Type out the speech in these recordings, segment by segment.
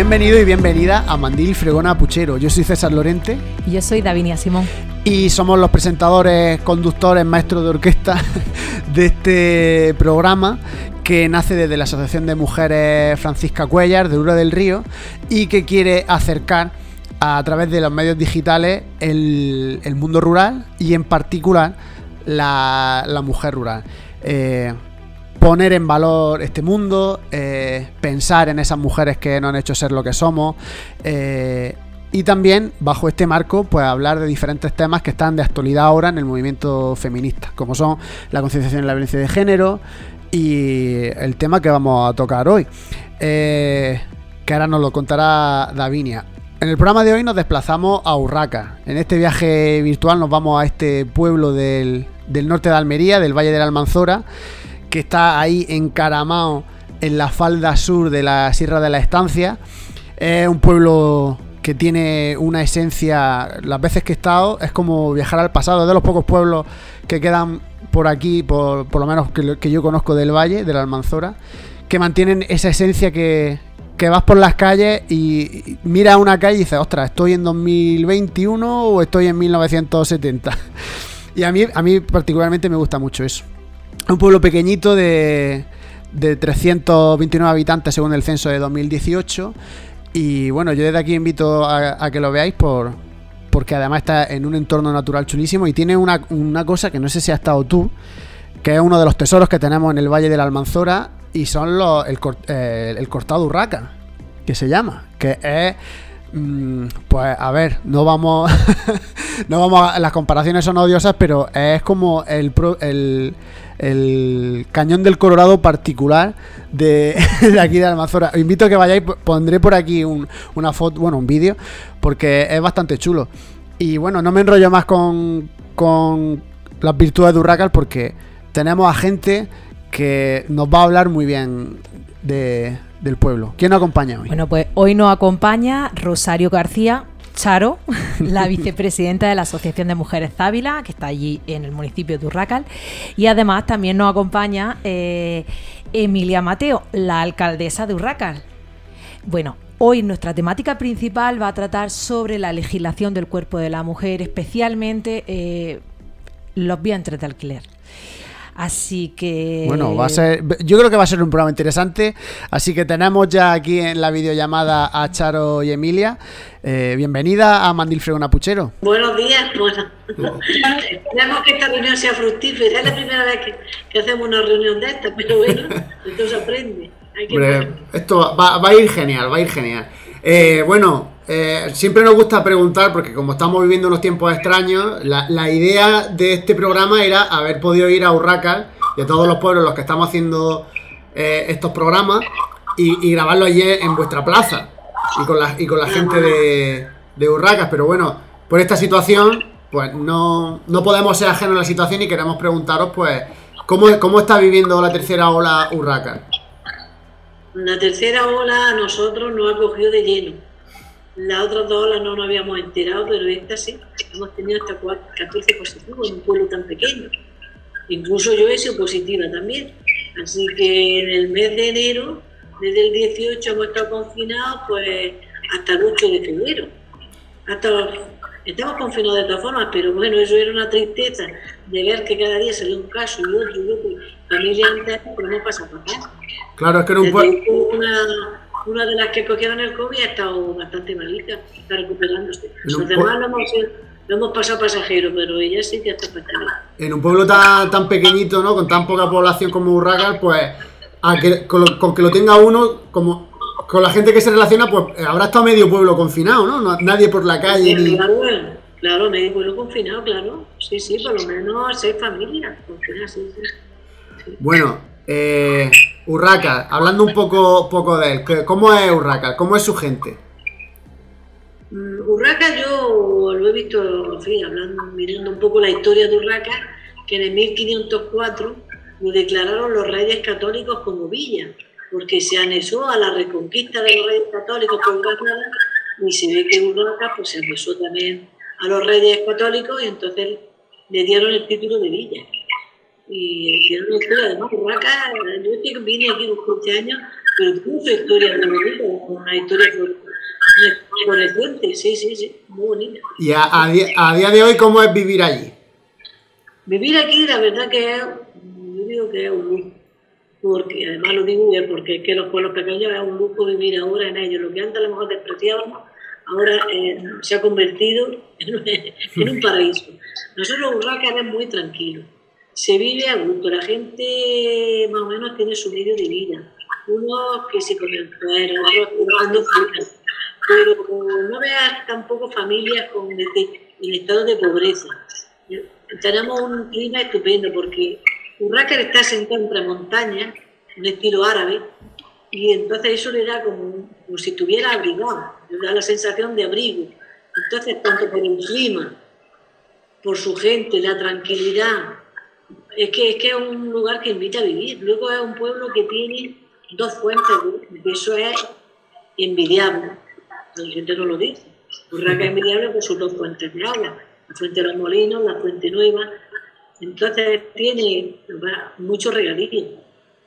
Bienvenido y bienvenida a Mandil Fregona Puchero. Yo soy César Lorente. Y yo soy Davinia Simón. Y somos los presentadores, conductores, maestros de orquesta de este programa que nace desde la Asociación de Mujeres Francisca Cuellar de Ura del Río y que quiere acercar a través de los medios digitales el, mundo rural y en particular la, mujer rural. Eh, poner en valor este mundo, eh, pensar en esas mujeres que nos han hecho ser lo que somos. Eh, y también, bajo este marco, pues hablar de diferentes temas que están de actualidad ahora en el movimiento feminista, como son la concienciación y la violencia de género y el tema que vamos a tocar hoy, que ahora nos lo contará Davinia. En el programa de hoy nos desplazamos a Urraca. En este viaje virtual nos vamos a este pueblo del, norte de Almería, del Valle de la Almanzora, que está ahí encaramado en la falda sur de la Sierra de la Estancia. Es un pueblo que tiene una esencia, las veces que he estado, es como viajar al pasado, es de los pocos pueblos que quedan por aquí, por, lo menos que, yo conozco del Valle, de la Almanzora, que mantienen esa esencia que, que vas por las calles y miras una calle y dices, ostras, ¿estoy en 2021 o estoy en 1970? Y a mí, a mí particularmente me gusta mucho eso. Un pueblo pequeñito de, de 329 habitantes según el censo de 2018. Y bueno, yo desde aquí invito a, que lo veáis por, porque además está en un entorno natural chulísimo y tiene una, una cosa que no sé si has estado tú, que es uno de los tesoros que tenemos en el Valle de la Almanzora y son los, el, eh, el cortado urraca, que se llama, que es... Mm, pues a ver, no vamos, no vamos a, las comparaciones son odiosas, pero es como el, el, el cañón del Colorado particular de, aquí de Almazora. Os invito a que vayáis, pondré por aquí una foto, bueno, un vídeo, porque es bastante chulo. Y bueno, no me enrollo más con, con las virtudes de Urracal porque tenemos a gente que nos va a hablar muy bien del pueblo. ¿Quién nos acompaña hoy? Bueno, pues hoy nos acompaña Rosario García, Charo, la vicepresidenta de la Asociación de Mujeres Závila, que está allí en el municipio de Urracal. Y además también nos acompaña eh, Emilia Mateo, la alcaldesa de Urracal. Bueno, hoy nuestra temática principal va a tratar sobre la legislación del cuerpo de la mujer, especialmente eh, los vientres de alquiler. Así que. Bueno, va a ser. Yo creo que va a ser un programa interesante. Así que tenemos ya aquí en la videollamada a Charo y Emilia. Eh, bienvenida a Mandil Fregona Puchero. Buenos días. Bueno, esperemos que esta reunión sea fructífera. Es la primera vez que, hacemos una reunión de esta, pero bueno, esto se aprende. esto va, va, a ir genial, va a ir genial. Eh, bueno, eh, siempre nos gusta preguntar, porque como estamos viviendo unos tiempos extraños, la, idea de este programa era haber podido ir a Urracal y a todos los pueblos los que estamos haciendo eh, estos programas y, grabarlo allí en vuestra plaza y con la, y con la gente de, de Urracas. Pero bueno, por esta situación, pues no, no podemos ser ajenos a la situación y queremos preguntaros, pues, ¿cómo, cómo está viviendo la tercera ola Urracal? La tercera ola a nosotros nos ha cogido de lleno las otras dos olas no nos habíamos enterado, pero esta sí. Hemos tenido hasta 14 positivos en un pueblo tan pequeño. Incluso yo he sido positiva también. Así que en el mes de enero, desde el 18 hemos estado confinados pues hasta el 8 de febrero. Hasta, estamos confinados de todas formas, pero bueno, eso era una tristeza de ver que cada día salía un caso y otro y otro, familia entera, pero no pasa nada. Claro, es que era un pueblo una de las que cogieron el COVID ha estado bastante malita, está recuperándose. Los demás lo hemos, pasado pasajero, pero ella sí que está fatal. En un pueblo tan, tan pequeñito, ¿no? Con tan poca población como Urracal, pues con, que lo tenga uno, como con la gente que se relaciona, pues eh, habrá estado medio pueblo confinado, ¿no? nadie por la calle. ni... claro, claro, medio pueblo confinado, claro. Sí, sí, por lo menos seis familias confinadas, sí, sí. Bueno, eh, Urraca, hablando un poco, poco de él, ¿cómo es Urraca? ¿Cómo es su gente? Mm, Urraca yo lo he visto, hablando, mirando un poco la historia de Urraca, que en el 1504 lo declararon los reyes católicos como villa, porque se anexó a la reconquista de los reyes católicos por Granada y se ve que Urraca pues, se anexó también a los reyes católicos y entonces le dieron el título de villa. Y tiene una historia, además, Urraca, yo vine aquí con 15 años, pero tiene su historia muy bonita, una historia fluorescente, sí, sí, sí, muy bonita. ¿Y a, a, a, día de hoy cómo es vivir allí? Vivir aquí, la verdad que es, yo digo que es un lujo, porque además lo digo bien, porque es que los pueblos pequeños es un lujo vivir ahora en ellos, lo que antes a lo mejor despreciábamos, ahora eh, se ha convertido en, en un paraíso. Nosotros Urraca es muy tranquilo se vive a gusto, la gente más o menos tiene su medio de vida. Uno que se con el cuero, otros jugando pero no veas tampoco familias con, en estado de pobreza. Tenemos un clima estupendo porque Urraca está sentado entre montañas, un estilo árabe, y entonces eso le da como, como si estuviera abrigado, le da la sensación de abrigo. Entonces, tanto por el clima, por su gente, la tranquilidad, es que, es que es un lugar que invita a vivir. Luego es un pueblo que tiene dos fuentes, y eso es envidiable. La gente no lo dice. Urraca es envidiable por sus dos fuentes de agua, la fuente de los molinos, la fuente nueva. Entonces tiene muchos regadíos.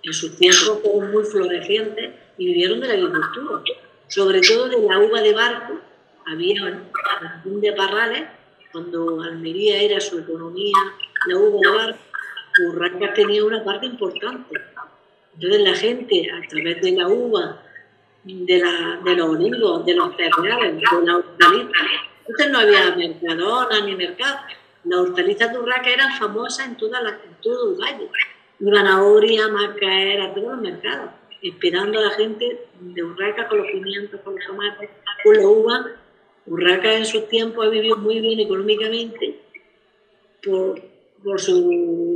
En sus tiempos fueron muy florecientes y vivieron de la agricultura, sobre todo de la uva de barco. Había un de parrales, cuando Almería era su economía, la uva de barco Urraca tenía una parte importante. Entonces la gente, a través de la uva, de, la, de los olivos, de los cereales, de la hortaliza, entonces no había mercadona ni mercado. Las hortalizas de Urraca eran famosas en, toda la, en todo el valle. Iban a Oria, a Macaer, a todos los mercados, esperando a la gente de Urraca con los pimientos, con los tomates, con la uva. Urraca en sus tiempos ha vivido muy bien económicamente por, por su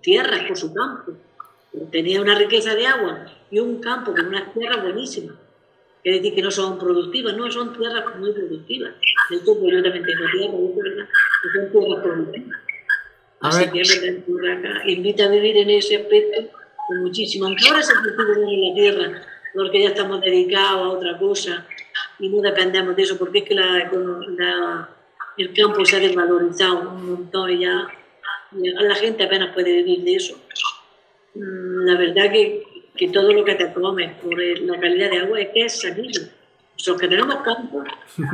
tierras, por su campo. Tenía una riqueza de agua y un campo con unas tierras buenísimas. Quiere decir que no son productivas, no, son tierras muy productivas. De hecho, pues yo también tengo tierra, que son tierras productivas. A Así que acá invita a vivir en ese aspecto con muchísimo. Aunque ahora se cultiva en la tierra, porque ya estamos dedicados a otra cosa y no dependemos de eso, porque es que la, la, el campo se ha desvalorizado un montón y ya la gente apenas puede vivir de eso. Mm, la verdad que, que todo lo que te comes por la calidad de agua es que es salido. Los que tenemos campo,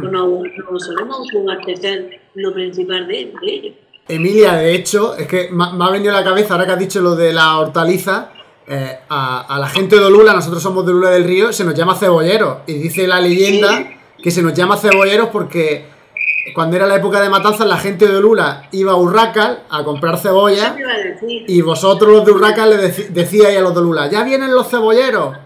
no, no solemos abastecer lo principal de, ellos. Emilia, de hecho, es que me, ha venido a la cabeza, ahora que has dicho lo de la hortaliza, eh, a, la gente de Olula, nosotros somos de Olula del Río, se nos llama cebolleros. Y dice la leyenda que se nos llama cebolleros porque cuando era la época de matanzas, la gente de Lula iba a Urracal a comprar cebolla. Y vosotros, los de Urracal, le decíais a los de Lula, ya vienen los cebolleros.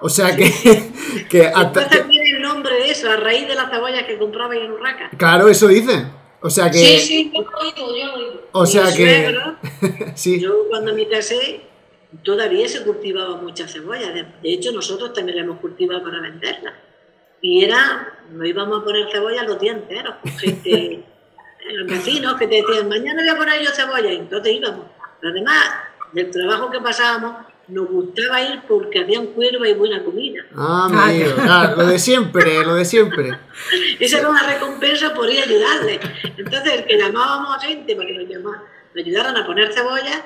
O sea que. que hasta, tiene el nombre de eso, a raíz de las cebollas que compraba en Urracal. Claro, eso dicen. O sea que. Sí, sí, yo lo oído, yo lo oído. O sea que. sí. Yo cuando me casé, todavía se cultivaba mucha cebolla. De hecho, nosotros también la hemos cultivado para venderla. Y era, no íbamos a poner cebolla los días enteros, con gente, los vecinos que te decían, mañana voy a poner yo cebolla, y entonces íbamos. Pero además, del trabajo que pasábamos, nos gustaba ir porque habían cuerva y buena comida. Ah, amigo, claro, lo de siempre, lo de siempre. Esa era una recompensa por ir a ayudarle. Entonces, que llamábamos a gente para que nos, nos ayudaran a poner cebolla,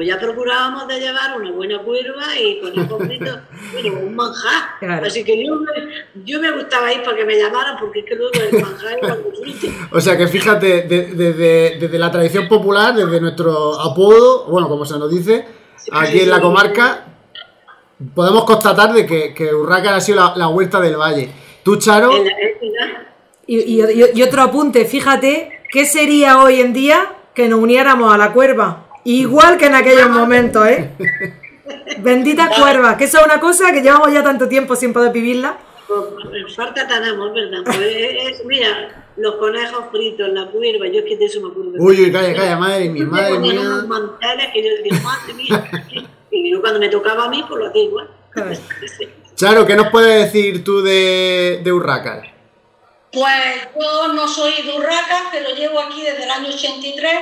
pues ya procurábamos de llevar una buena curva y con el poquito, bueno, un manjar. Así que yo me, yo me gustaba ir para que me llamaran porque es que luego el manjar era muy O sea que fíjate, desde, desde la tradición popular, desde nuestro apodo, bueno, como se nos dice, aquí en la comarca, podemos constatar de que, que Urraca ha sido la, huerta del valle. ¿Tú, Charo? Y, y, y otro apunte, fíjate, ¿qué sería hoy en día que nos uniéramos a la cuerva? Igual que en aquellos momentos, ¿eh? Bendita cuerva, que eso es una cosa que llevamos ya tanto tiempo sin poder vivirla. Pues, falta tenemos, ¿verdad? Pues mira, los conejos fritos, la cuerva, yo es que de eso me acuerdo. Uy, uy, calla, calla, madre mía, madre mía. unos manteles que yo digo, madre mía. Y yo cuando me tocaba a mí, pues lo hacía igual. Charo, ¿qué nos puedes decir tú de, de Urraca? Pues yo no soy de Urraca, pero llevo aquí desde el año 83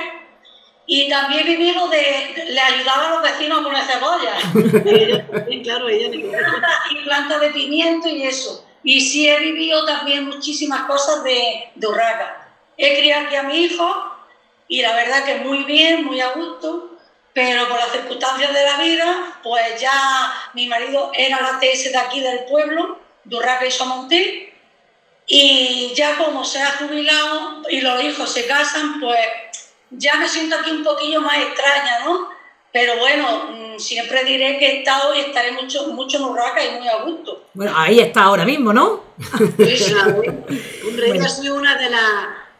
y también he vivido de, le ayudaba a los vecinos a poner cebolla. claro, y plantas de pimiento y eso. Y sí he vivido también muchísimas cosas de, de Urraca. He criado aquí a mi hijo y la verdad que muy bien, muy a gusto. pero por las circunstancias de la vida, pues ya mi marido era la TS de aquí del pueblo, Durraca y Somontil, y ya como se ha jubilado y los hijos se casan, pues ya me siento aquí un poquillo más extraña, ¿no? Pero bueno, mm, siempre diré que he estado y estaré mucho, mucho en Urraca y muy a gusto. Bueno, ahí está ahora mismo, ¿no? Sí, Hombre, ella ha sido una de,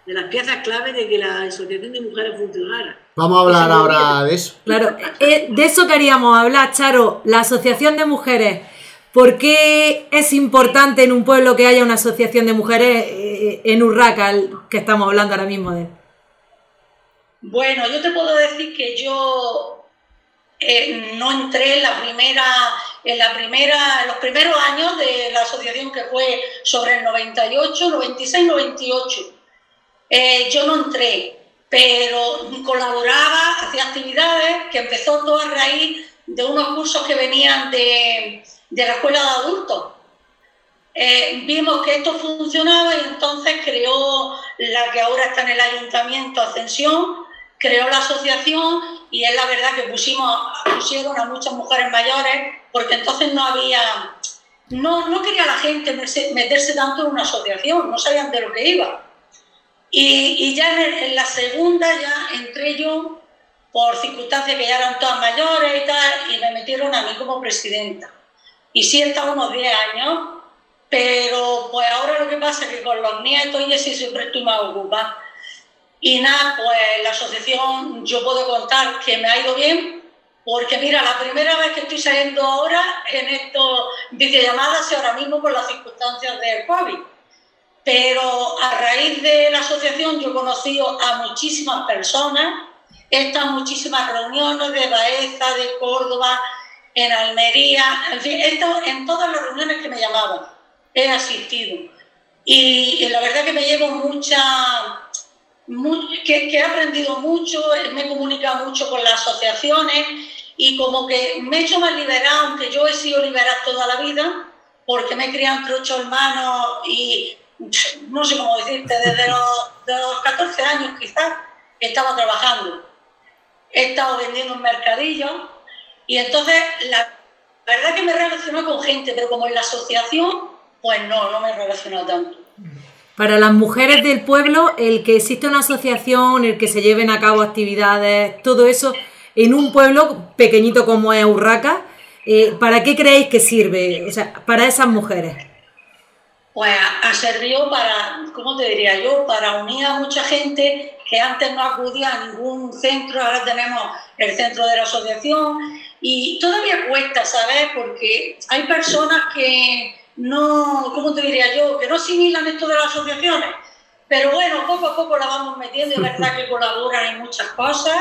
de las piezas clave de que la Asociación de Mujeres funcionara. Vamos a hablar ahora de eso. Claro, eh, de eso queríamos hablar, Charo. La Asociación de Mujeres. ¿Por qué es importante en un pueblo que haya una asociación de mujeres eh, en Urraca, que estamos hablando ahora mismo de? Bueno, yo te puedo decir que yo eh, no entré en la primera, en la primera, los primeros años de la asociación que fue sobre el 98, 96, 98. yo no entré, pero colaboraba, hacía actividades que empezó todo a raíz de unos cursos que venían de, la escuela de adultos. Eh, vimos que esto funcionaba y entonces creó la que ahora está en el ayuntamiento, Ascensión, creó la asociación y es la verdad que pusimos, pusieron a muchas mujeres mayores porque entonces no había, no, no quería la gente meterse tanto en una asociación, no sabían de lo que iba. Y, ya en, la segunda ya entré yo por circunstancias que ya eran todas mayores y tal, y me metieron a mí como presidenta. Y sí he estado unos 10 años, pero pues ahora lo que pasa es que con los nietos y así siempre estoy más ocupada. Y nada, pues la asociación yo puedo contar que me ha ido bien, porque mira, la primera vez que estoy saliendo ahora en estas videollamadas y ahora mismo por las circunstancias del COVID. Pero a raíz de la asociación yo he conocido a muchísimas personas, he estado en muchísimas reuniones de Baeza, de Córdoba, en Almería, en fin, en todas las reuniones que me llamaban, he asistido. Y, la verdad que me llevo mucha, que, he aprendido mucho, me he comunicado mucho con las asociaciones y como que me he hecho más liberada, aunque yo he sido liberada toda la vida, porque me he criado entre ocho hermanos y no sé cómo decirte, desde los, 14 años quizás estaba trabajando. He estado vendiendo un mercadillo y entonces la verdad que me he relacionado con gente, pero como en la asociación, pues no, no me he relacionado tanto. Para las mujeres del pueblo, el que existe una asociación, el que se lleven a cabo actividades, todo eso, en un pueblo pequeñito como es Urraca, eh, ¿para qué creéis que sirve? O sea, para esas mujeres pues ha servido para, ¿cómo te diría yo?, para unir a mucha gente que antes no acudía a ningún centro, ahora tenemos el centro de la asociación y todavía cuesta, ¿sabes? Porque hay personas que no, ¿cómo te diría yo?, que no asimilan esto de las asociaciones, pero bueno, poco a poco la vamos metiendo, es verdad que colaboran en muchas cosas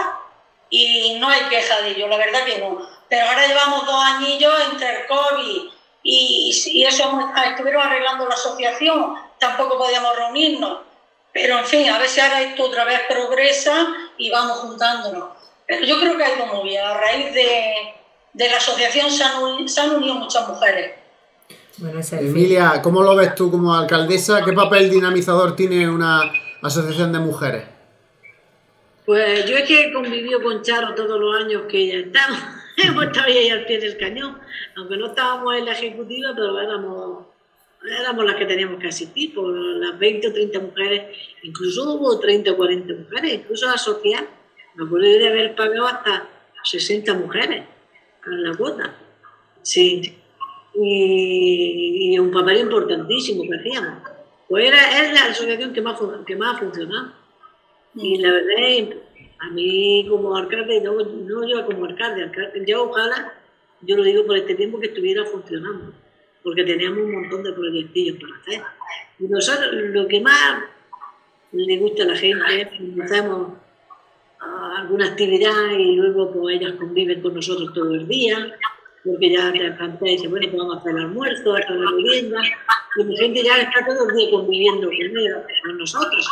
y no hay queja de ello, la verdad que no. Pero ahora llevamos dos añillos entre el COVID y, eso estuvieron arreglando la asociación, tampoco podíamos reunirnos. Pero en fin, a ver si ahora esto otra vez progresa y vamos juntándonos. Pero yo creo que ha ido muy bien. A raíz de, de la asociación se han, unido, muchas mujeres. Emilia, ¿cómo lo ves tú como alcaldesa? ¿Qué papel dinamizador tiene una asociación de mujeres? Pues yo es que he convivido con Charo todos los años que ella estaba. Hemos estado ahí al pie del cañón, aunque no estábamos en la ejecutiva, pero éramos, éramos las que teníamos que asistir, por las 20 o 30 mujeres, incluso hubo 30 o 40 mujeres, incluso asociadas. Me acuerdo de haber pagado hasta 60 mujeres a la cuota. Sí. Y, un papel importantísimo que hacíamos. Pues era, es la asociación que más, que más ha funcionado. Y la verdad es a mí como alcalde, no, no yo como alcalde, alcalde, yo ojalá, yo lo digo por este tiempo que estuviera funcionando, porque teníamos un montón de proyectillos para hacer. Y nosotros lo que más le gusta a la gente es que hacemos alguna actividad y luego pues ellas conviven con nosotros todo el día, porque ya te canté y dice, bueno, pues vamos a hacer el almuerzo, a hacer la vivienda, y la gente ya está todo el día conviviendo con, con nosotros.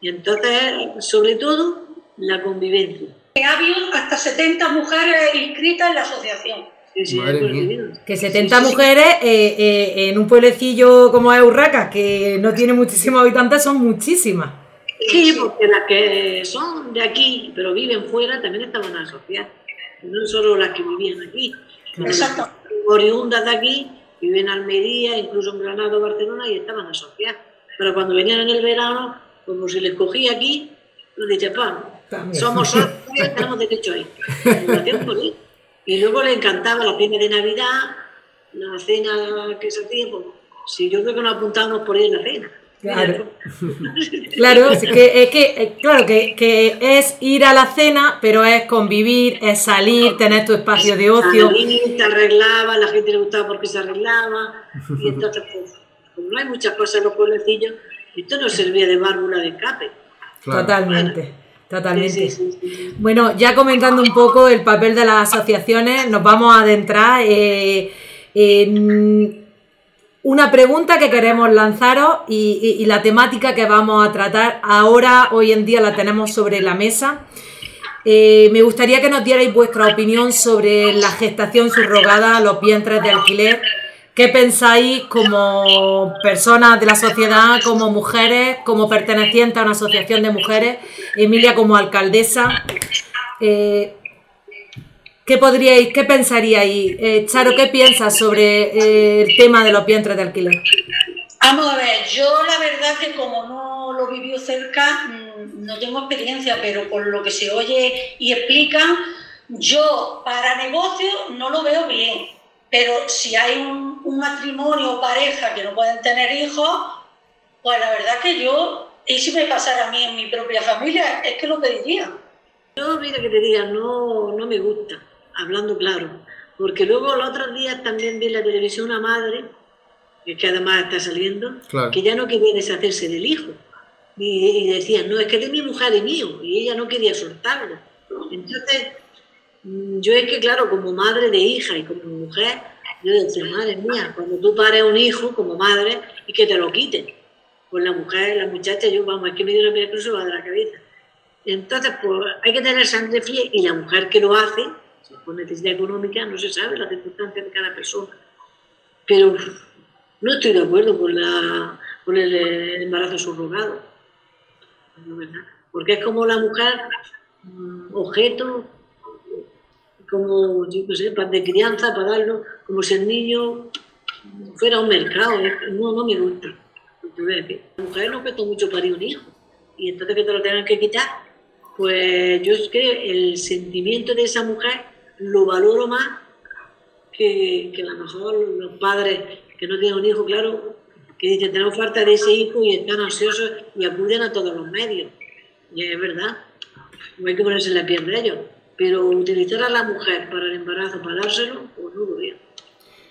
Y entonces, sobre todo, la convivencia. Ha habido hasta 70 mujeres inscritas en la asociación. Que 70 mujeres eh, eh, en un pueblecillo como es Urraca, que no tiene muchísimos habitantes, son muchísimas. Sí, porque las que son de aquí, pero viven fuera, también estaban asociadas. No solo las que vivían aquí. Exacto. Oriundas de aquí, viven en Almería, incluso en Granada o Barcelona, y estaban asociadas. Pero cuando venían en el verano, como se les cogía aquí, dije, pa, somos socios, tenemos derecho por ahí. Y luego le encantaba la cena de Navidad, la cena que se hacía, pues, si yo creo que nos apuntábamos por ahí en la cena. Claro. Claro, es que, es que, claro que, que es ir a la cena, pero es convivir, es salir, tener tu espacio de ocio. Salir, te arreglaba, la gente le gustaba porque se arreglaba. Y entonces, pues, como no hay muchas cosas en los pueblecillos, esto no servía de válvula de escape. Claro. Totalmente, totalmente. Sí, sí, sí, sí. Bueno, ya comentando un poco el papel de las asociaciones, nos vamos a adentrar eh, en una pregunta que queremos lanzaros y, la temática que vamos a tratar ahora, hoy en día la tenemos sobre la mesa. Eh, me gustaría que nos dierais vuestra opinión sobre la gestación subrogada, los vientres de alquiler. ¿Qué pensáis como personas de la sociedad, como mujeres, como pertenecientes a una asociación de mujeres? Emilia como alcaldesa. Eh, ¿Qué podríais, qué pensaríais? Eh, Charo, ¿qué piensas sobre eh, el tema de los vientres de alquiler? Vamos a ver, yo la verdad que como no lo vivió cerca, mm, no tengo experiencia, pero por lo que se oye y explican, yo para negocio no lo veo bien. Pero si hay un, un matrimonio o pareja que no pueden tener hijos, pues la verdad que yo, y si me pasara a mí en mi propia familia, es que lo pediría. Yo, mira que te diga, no, no me gusta, hablando claro. Porque luego los otros días también vi en la televisión una madre, que además está saliendo, Claro. que ya no quería deshacerse del hijo. Y, y decía, no, es que de mi mujer y mío, y ella no quería soltarlo. Entonces, mm, yo es que, claro, como madre de hija y como mujer, yo decía, madre mía, cuando tú pares un hijo como madre y que te lo quiten. Pues la mujer, la muchacha, yo, vamos, es que me dio una piedra cruz de la cabeza. Entonces, pues hay que tener sangre fría y la mujer que lo hace, por necesidad económica, no se sabe las circunstancias de cada persona. Pero no estoy de acuerdo con, la, con el embarazo subrogado. No. Porque es como la mujer, mm, objeto, como, yo qué sé, de crianza, para darlo, como si el niño fuera un mercado. es- No, no me gusta. La mujer no cuesta mucho parir un hijo. Y entonces que te lo tengan que quitar, pues yo es que el sentimiento de esa mujer lo valoro más que, que a lo mejor los padres que no tienen un hijo, claro, que dicen tenemos falta de ese hijo y están ansiosos y acuden a todos los medios. Y es verdad, no hay que ponerse en la piel de ellos. Pero utilizar a la mujer para el embarazo, para dárselo, pues no lo veo.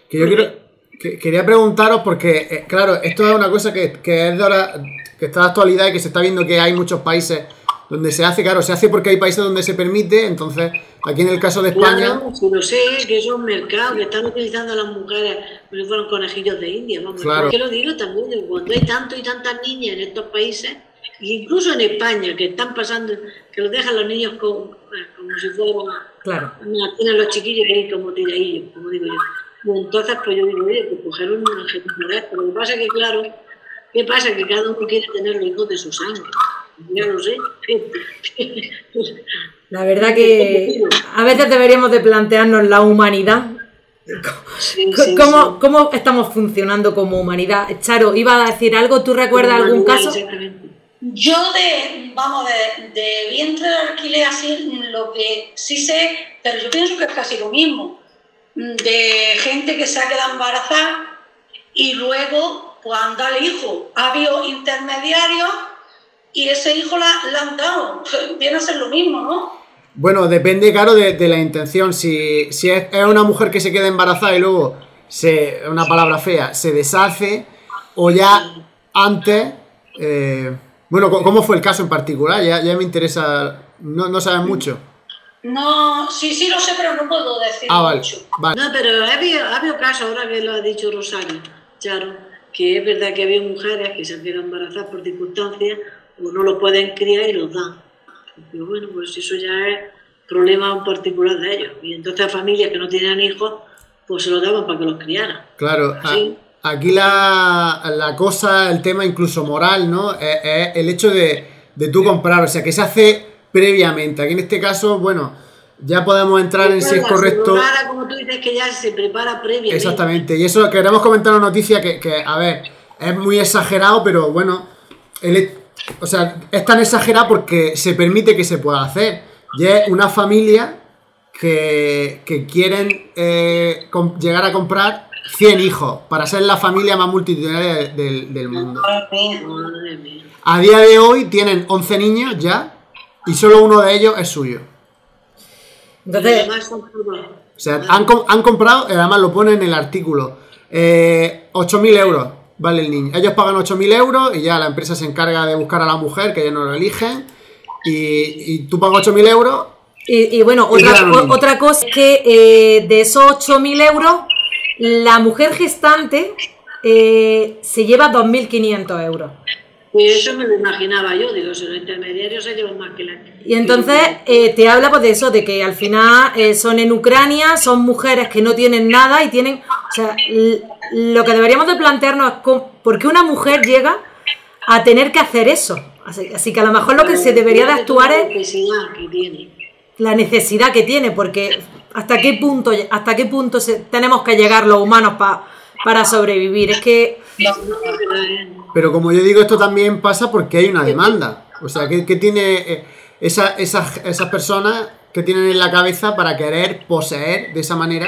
Que yo quiero, que- quería preguntaros porque, eh, claro, esto es una cosa que, que es de ahora, que está de actualidad y que se está viendo que hay muchos países donde se hace, claro, se hace porque hay países donde se permite, entonces aquí en el caso de España, Claro, si lo sé, que es un mercado, que están utilizando a las mujeres como si fueran conejillos de India. Vamos, Claro. Es que lo digo también, cuando hay tanto y tantas niñas en estos países, e incluso en España, que están pasando, que los dejan los niños con- eh, como si fueran Claro. Mira, tienen los chiquillos ahí como tiraillos, como digo yo. Y entonces, pues yo digo, oye, pues coger un ejemplar. Pero lo que pasa es que, claro, ¿qué pasa? Que cada uno quiere tener los hijos de su sangre. Ya lo sé. La verdad que a veces deberíamos de plantearnos la humanidad. Sí, C- sí, ¿Cómo, sí. cómo estamos funcionando como humanidad? Charo, iba a decir algo, ¿tú recuerdas algún caso? Yo de, vamos, de, de vientre de alquiler así, lo que sí sé, pero yo pienso que es casi lo mismo, de gente que se ha quedado embarazada y luego cuando da el hijo ha habido intermediarios y ese hijo la, la han dado. Viene a ser lo mismo, ¿no? Bueno, depende, claro, de, de la intención. Si, si es, es una mujer que se queda embarazada y luego, se, una palabra fea, se deshace, o ya antes, eh, bueno, ¿cómo fue el caso en particular? Ya, ya me interesa, no, no sabes mucho. No, sí, sí lo sé, pero no puedo decir Ah, vale, mucho. vale. No, pero ha habido, ha habido casos, ahora que lo ha dicho Rosario, Charo, que es verdad que había mujeres que se han quedado embarazadas por circunstancias o no lo pueden criar y los dan. Pero bueno, pues eso ya es problema particular de ellos. Y entonces a familias que no tenían hijos, pues se los daban para que los criaran. Claro, a- aquí la, la cosa, el tema incluso moral, ¿no? Es, es el hecho de, de tú comprar, o sea, que se hace previamente. Aquí en este caso, bueno, ya podemos entrar en si es correcto. como tú dices, que ya se prepara previamente. Exactamente, y eso queremos comentar una noticia que, que, a ver, es muy exagerado, pero bueno, el, o sea, es tan exagerado porque se permite que se pueda hacer. Y es una familia que, que quieren eh, llegar a comprar 100 hijos para ser la familia más multitudinaria del, del mundo. A día de hoy tienen 11 niños ya y solo uno de ellos es suyo. Entonces, O sea, han, han comprado, y además lo pone en el artículo, eh, 8.000 euros vale el niño. Ellos pagan 8.000 euros y ya la empresa se encarga de buscar a la mujer, que ellos no lo eligen, y, y tú pagas 8.000 euros. Y, y bueno, Y otra, o- otra cosa es que eh, de esos 8.000 euros, la mujer gestante eh, se lleva 2.500 euros. Pues eso me lo imaginaba yo, digo, si los intermediarios se llevan más que la. Y entonces eh, te habla pues de eso, de que al final eh, son en Ucrania, son mujeres que no tienen nada y tienen... O sea, lo que deberíamos de plantearnos es cómo- por qué una mujer llega a tener que hacer eso. Así, así que a lo mejor lo que se debería de actuar La es necesidad que tiene. la necesidad que tiene, porque hasta qué punto, hasta qué punto se- tenemos que llegar los humanos pa- para sobrevivir. Es que pero, como yo digo, esto también pasa porque hay una demanda. O sea, que, que tiene eh, esa- esas, esas personas que tienen en la cabeza para querer poseer de esa manera,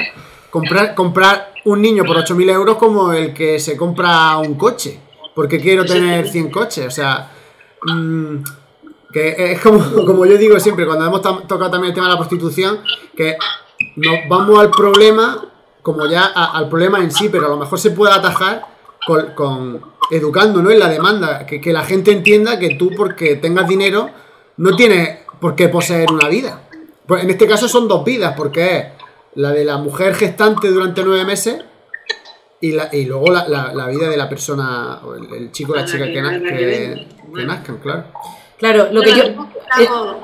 comprar, comprar un niño por 8.000 euros como el que se compra un coche. Porque quiero tener 100 coches. O sea, mm, que es como, como yo digo siempre, cuando hemos tocado también el tema de la prostitución, que nos vamos al problema, como ya a- al problema en sí, pero a lo mejor se puede atajar con, con educando ¿no? en la demanda, que, que la gente entienda que tú porque tengas dinero no tienes por qué poseer una vida. Pues en este caso son dos vidas, porque es la de la mujer gestante durante nueve meses y, la, y luego la, la- la vida de la persona, o el, el chico o la chica que- que, nazcan, claro. Claro, lo que yo. Estamos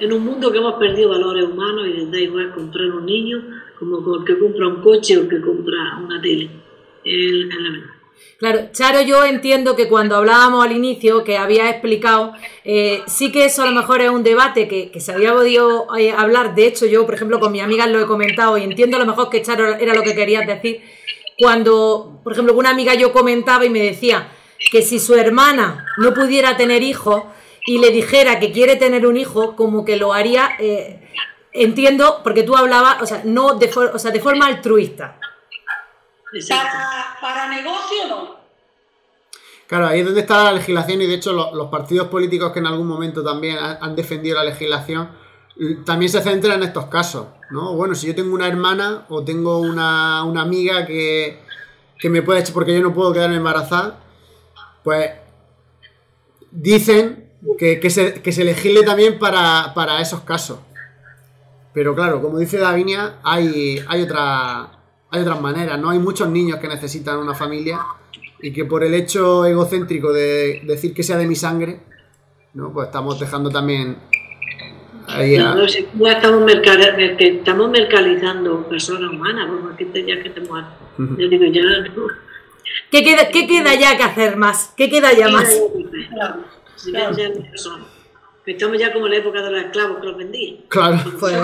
en un mundo que hemos perdido valores humanos y les da igual comprar un niño como que compra un coche o que compra una tele. Claro, Charo, yo entiendo que cuando hablábamos al inicio, que había explicado, eh, sí que eso a lo mejor es un debate que, que se había podido eh, hablar. De hecho, yo, por ejemplo, con mis amigas lo he comentado y entiendo a lo mejor que Charo era lo que querías decir. Cuando, por ejemplo, una amiga yo comentaba y me decía que si su hermana no pudiera tener hijos y le dijera que quiere tener un hijo, como que lo haría, eh, entiendo, porque tú hablabas, o sea, no de, for- o sea, de forma altruista. Para, para negocio no. Claro, ahí es donde está la legislación y de hecho lo- los, partidos políticos que en algún momento también han, han defendido la legislación también se centran en estos casos, ¿no? Bueno, si yo tengo una hermana o tengo una, una amiga que, que me puede echar porque yo no puedo quedarme embarazada, pues dicen que, que se, que se legisle también para, para esos casos. Pero claro, como dice Davinia, hay, hay, otra, hay otras maneras, ¿no? Hay muchos niños que necesitan una familia y que por el hecho egocéntrico de decir que sea de mi sangre, ¿no? Pues estamos dejando también ahí a... No, si ya estamos, mercalizando personas humanas, porque que te- ya que estamos. Yo digo, ya no. ¿Qué queda, ¿Qué queda ya que hacer más? ¿Qué queda ya más? Claro, si Estamos ya como en la época de los esclavos que los vendían. Claro. Pues,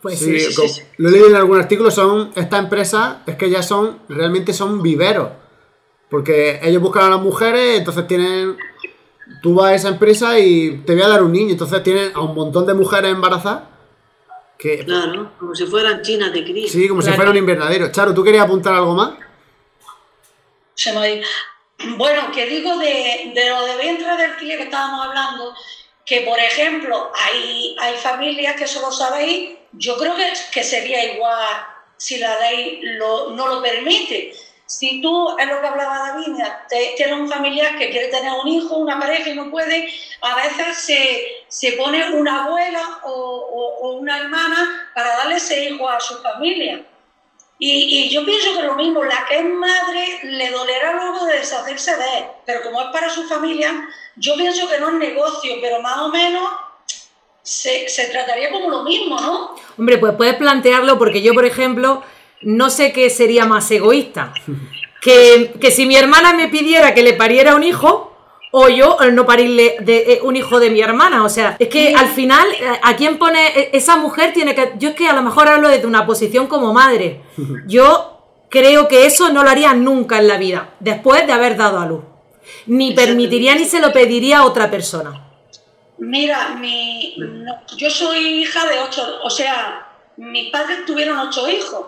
pues Sí, lo he leído en algún artículo, son estas empresas, es que ya son, realmente son viveros. Porque ellos buscan a las mujeres, entonces tienen... Tú vas a esa empresa y te voy a dar un niño, entonces tienen a un montón de mujeres embarazadas que... Claro, como si fueran chinas de cría. Sí, como si fuera un invernadero. Charo, ¿tú querías apuntar algo más? Se me ha ido. Bueno, que digo de, de lo de vientre del cría que estábamos hablando, que por ejemplo hay, hay familias que eso lo sabéis, yo creo que, que sería igual si la ley lo- no lo permite. Si tú, es lo que hablaba te- tienes un familiar que quiere tener un hijo, una pareja y no puede, a veces se, se pone una abuela o, o- o una hermana para darle ese hijo a su familia. Y, yo pienso que lo mismo, la que es madre le dolerá luego de deshacerse de él, pero como es para su familia, yo pienso que no es negocio, pero más o menos se, se trataría como lo mismo, ¿no? Hombre, pues puedes plantearlo porque yo, por ejemplo, no sé qué sería más egoísta. Que, que si mi hermana me pidiera que le pariera un hijo o yo no parirle de, eh, un hijo de mi hermana. O sea, es que al final, eh, ¿a quién pone e, esa mujer? Tiene que. Yo es que a lo mejor hablo desde una posición como madre. Yo creo que eso no lo haría nunca en la vida, después de haber dado a luz. Ni permitiría ni se lo pediría a otra persona. Mira, mi, no, yo soy hija de ocho, o sea, mis padres tuvieron ocho hijos.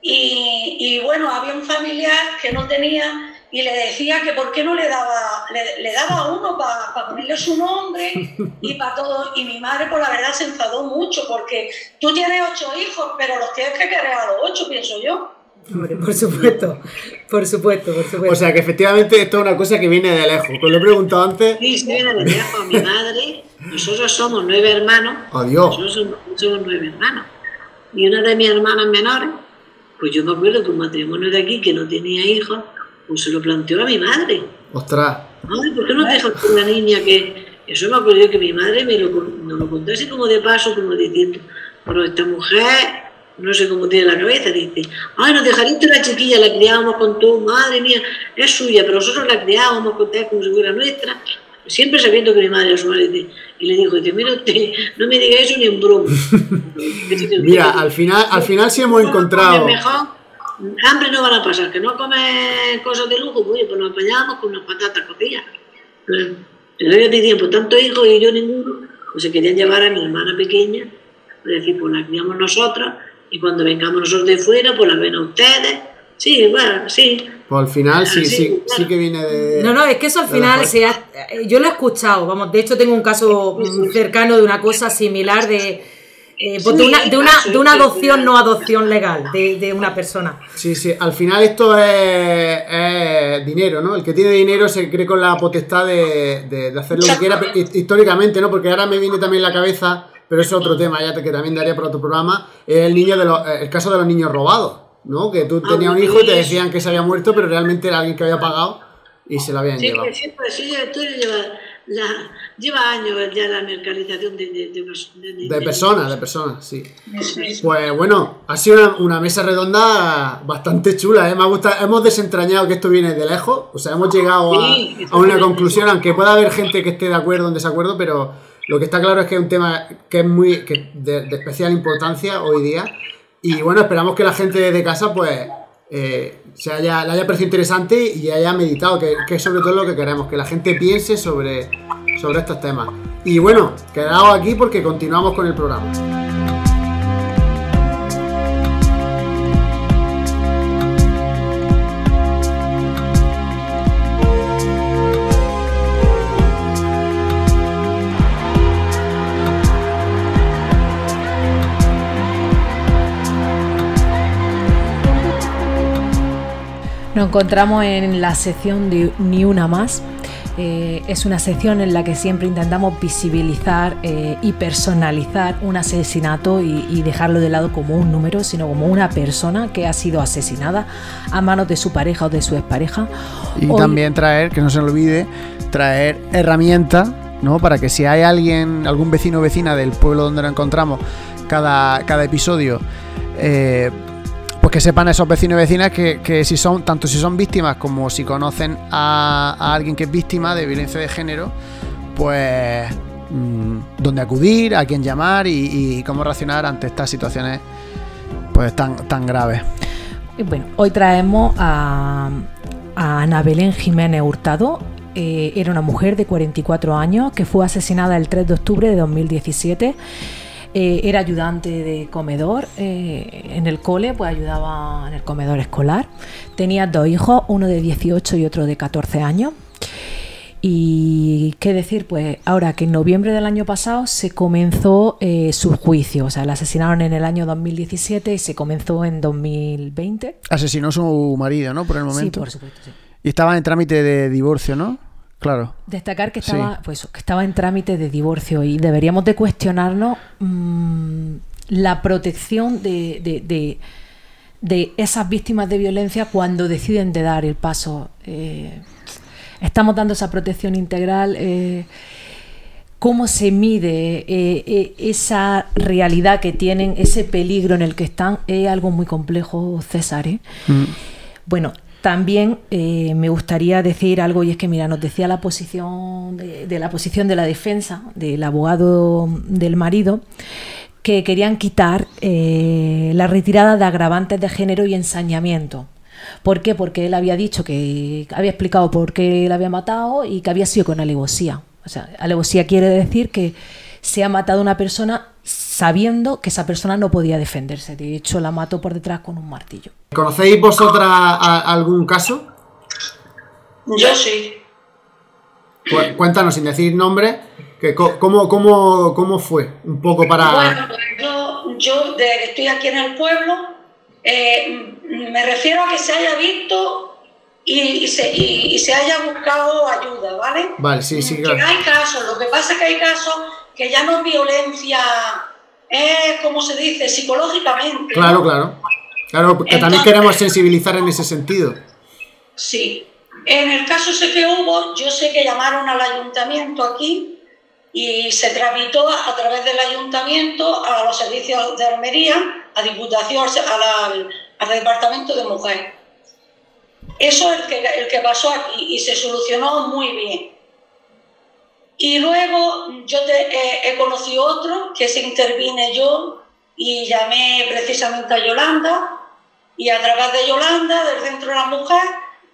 Y, y bueno, había un familiar que no tenía y le decía que por qué no le daba, le, le daba uno para ponerle su nombre y para todo. Y mi madre, por la verdad, se enfadó mucho porque tú tienes ocho hijos, pero los tienes que querer a los ocho, pienso yo. Hombre, por supuesto, por supuesto, por supuesto. O sea que efectivamente esto es una cosa que viene de lejos. Como lo he preguntado antes. Sí, sí, viene de lejos. Mi madre, nosotros somos nueve hermanos. Adiós. Nosotros somos, somos nueve hermanos. Y una de mis hermanas menores, pues yo me acuerdo que un matrimonio de aquí que no tenía hijos, pues se lo planteó a mi madre. Ostras. Ay, ¿por qué no dejas con la niña que.? Eso me acuerdo que mi madre me lo, nos lo contó así como de paso, como diciendo, pero esta mujer, no sé cómo tiene la cabeza, dice, ay, nos dejarías la chiquilla, la criábamos con tu madre mía, es suya, pero nosotros la criábamos con tal como si fuera nuestra, siempre sabiendo que mi madre era su madre. Y le dijo, dice, mira usted, no me diga eso ni en broma. Mira, al final, al final sí hemos encontrado. Mejor, hambre no van a pasar, que no comes cosas de lujo, pues, oye, pues nos apañábamos con unas patatas cocidas. Pero ellos decían, pues tantos hijos y yo ninguno, pues se querían llevar a mi hermana pequeña, pues decir, pues la criamos nosotras, y cuando vengamos nosotros de fuera, pues la ven a ustedes. Sí, bueno, sí. Pues al final sí, Sí, sí, claro. sí que viene de. No, no, es que eso al final se ha- eh, yo lo he escuchado, vamos, de hecho tengo un caso cercano de una cosa similar de, eh, pues de, una, de, una, de una adopción, no adopción legal, de, de una persona. Sí, sí, al final esto es, es dinero, ¿no? El que tiene dinero se cree con la potestad de, de- de hacer lo que quiera históricamente, ¿no? Porque ahora me viene también la cabeza, pero es otro tema ya que también daría para otro programa, es el niño de los, el caso de los niños robados, ¿no? Que tú Ah, tenías un hijo y te decían que se había muerto, pero realmente era alguien que había pagado y se lo habían Sí, llevado. que siempre, sí, la lleva, años ya la mercantilización de, de, de, de- De personas, de personas, sí. Pues bueno, ha sido una, una mesa redonda bastante chula, ¿eh? Me ha gustado, hemos desentrañado que esto viene de lejos, o sea, hemos llegado a, Sí, a una conclusión, aunque pueda haber gente que esté de acuerdo o en desacuerdo, pero lo que está claro es que es un tema que es muy que de, de especial importancia hoy día. Y bueno, esperamos que la gente de casa, pues, eh, se haya, le haya parecido interesante y haya meditado, que, que es sobre todo lo que queremos, que la gente piense sobre, sobre estos temas. Y bueno, quedaos aquí porque continuamos con el programa. Nos encontramos en la sección de Ni una más. Eh, es una sección en la que siempre intentamos visibilizar eh, y personalizar un asesinato y, y dejarlo de lado como un número, sino como una persona que ha sido asesinada a manos de su pareja o de su expareja. Y Hoy- también traer, que no se olvide, traer herramientas, ¿no? Para que si hay alguien, algún vecino o vecina del pueblo donde nos encontramos cada, cada episodio, eh, pues que sepan esos vecinos y vecinas que, que si son, tanto si son víctimas como si conocen a, alguien que es víctima de violencia de género, pues mm, dónde acudir, a quién llamar y, cómo reaccionar ante estas situaciones pues tan, tan graves. Bueno, hoy traemos a, a Ana Belén Jiménez Hurtado. Eh, era una mujer de 44 años que fue asesinada el 3 de octubre de 2017. Eh, era ayudante de comedor eh, en el cole, pues ayudaba en el comedor escolar. Tenía dos hijos, uno de 18 y otro de 14 años. Y qué decir, pues ahora que en noviembre del año pasado se comenzó eh, su juicio, o sea, la asesinaron en el año 2017 y se comenzó en 2020. Asesinó a su marido, ¿no? Por el momento. Sí, por supuesto, sí. Y estaba en trámite de divorcio, ¿no? Claro. Destacar que Sí. estaba, pues, que estaba en trámite de divorcio y deberíamos de cuestionarnos mm, la protección de, de- de- de esas víctimas de violencia cuando deciden de dar el paso. Eh, estamos dando esa protección integral. eh, ¿Cómo se mide eh, esa realidad que tienen, ese peligro en el que están? Es algo muy complejo, César. Mm. Bueno, también eh, me gustaría decir algo y es que mira nos decía la posición de, la posición de la defensa del abogado del marido que querían quitar eh, la retirada de agravantes de género y ensañamiento ¿Por qué? Porque él había dicho que había explicado por qué la había matado y que había sido con alevosía. O sea, alevosía quiere decir que se ha matado a una persona sabiendo que esa persona no podía defenderse. De hecho, la mató por detrás con un martillo. ¿Conocéis vosotras algún caso? Yo sí. Cuéntanos, sin decir nombre, que, cómo, cómo, ¿cómo fue? Un poco para... Bueno, yo, yo desde que estoy aquí en el pueblo, eh, me refiero a que se haya visto y, se, haya buscado ayuda, ¿vale? Vale, sí, sí, claro. Que hay casos, lo que pasa es que hay casos que ya no es violencia, es como se dice, psicológicamente. Claro, claro. Claro, que también queremos sensibilizar en ese sentido. Sí. En el caso ese que hubo, yo sé que llamaron al ayuntamiento aquí y se tramitó a través del ayuntamiento a los servicios de armería, a Diputación, al Departamento de Mujer. Eso es el que, el que pasó aquí y se solucionó muy bien. Y luego yo he conocido otro que se intervine yo y llamé precisamente a Yolanda y a través de Yolanda, del Centro de la Mujer,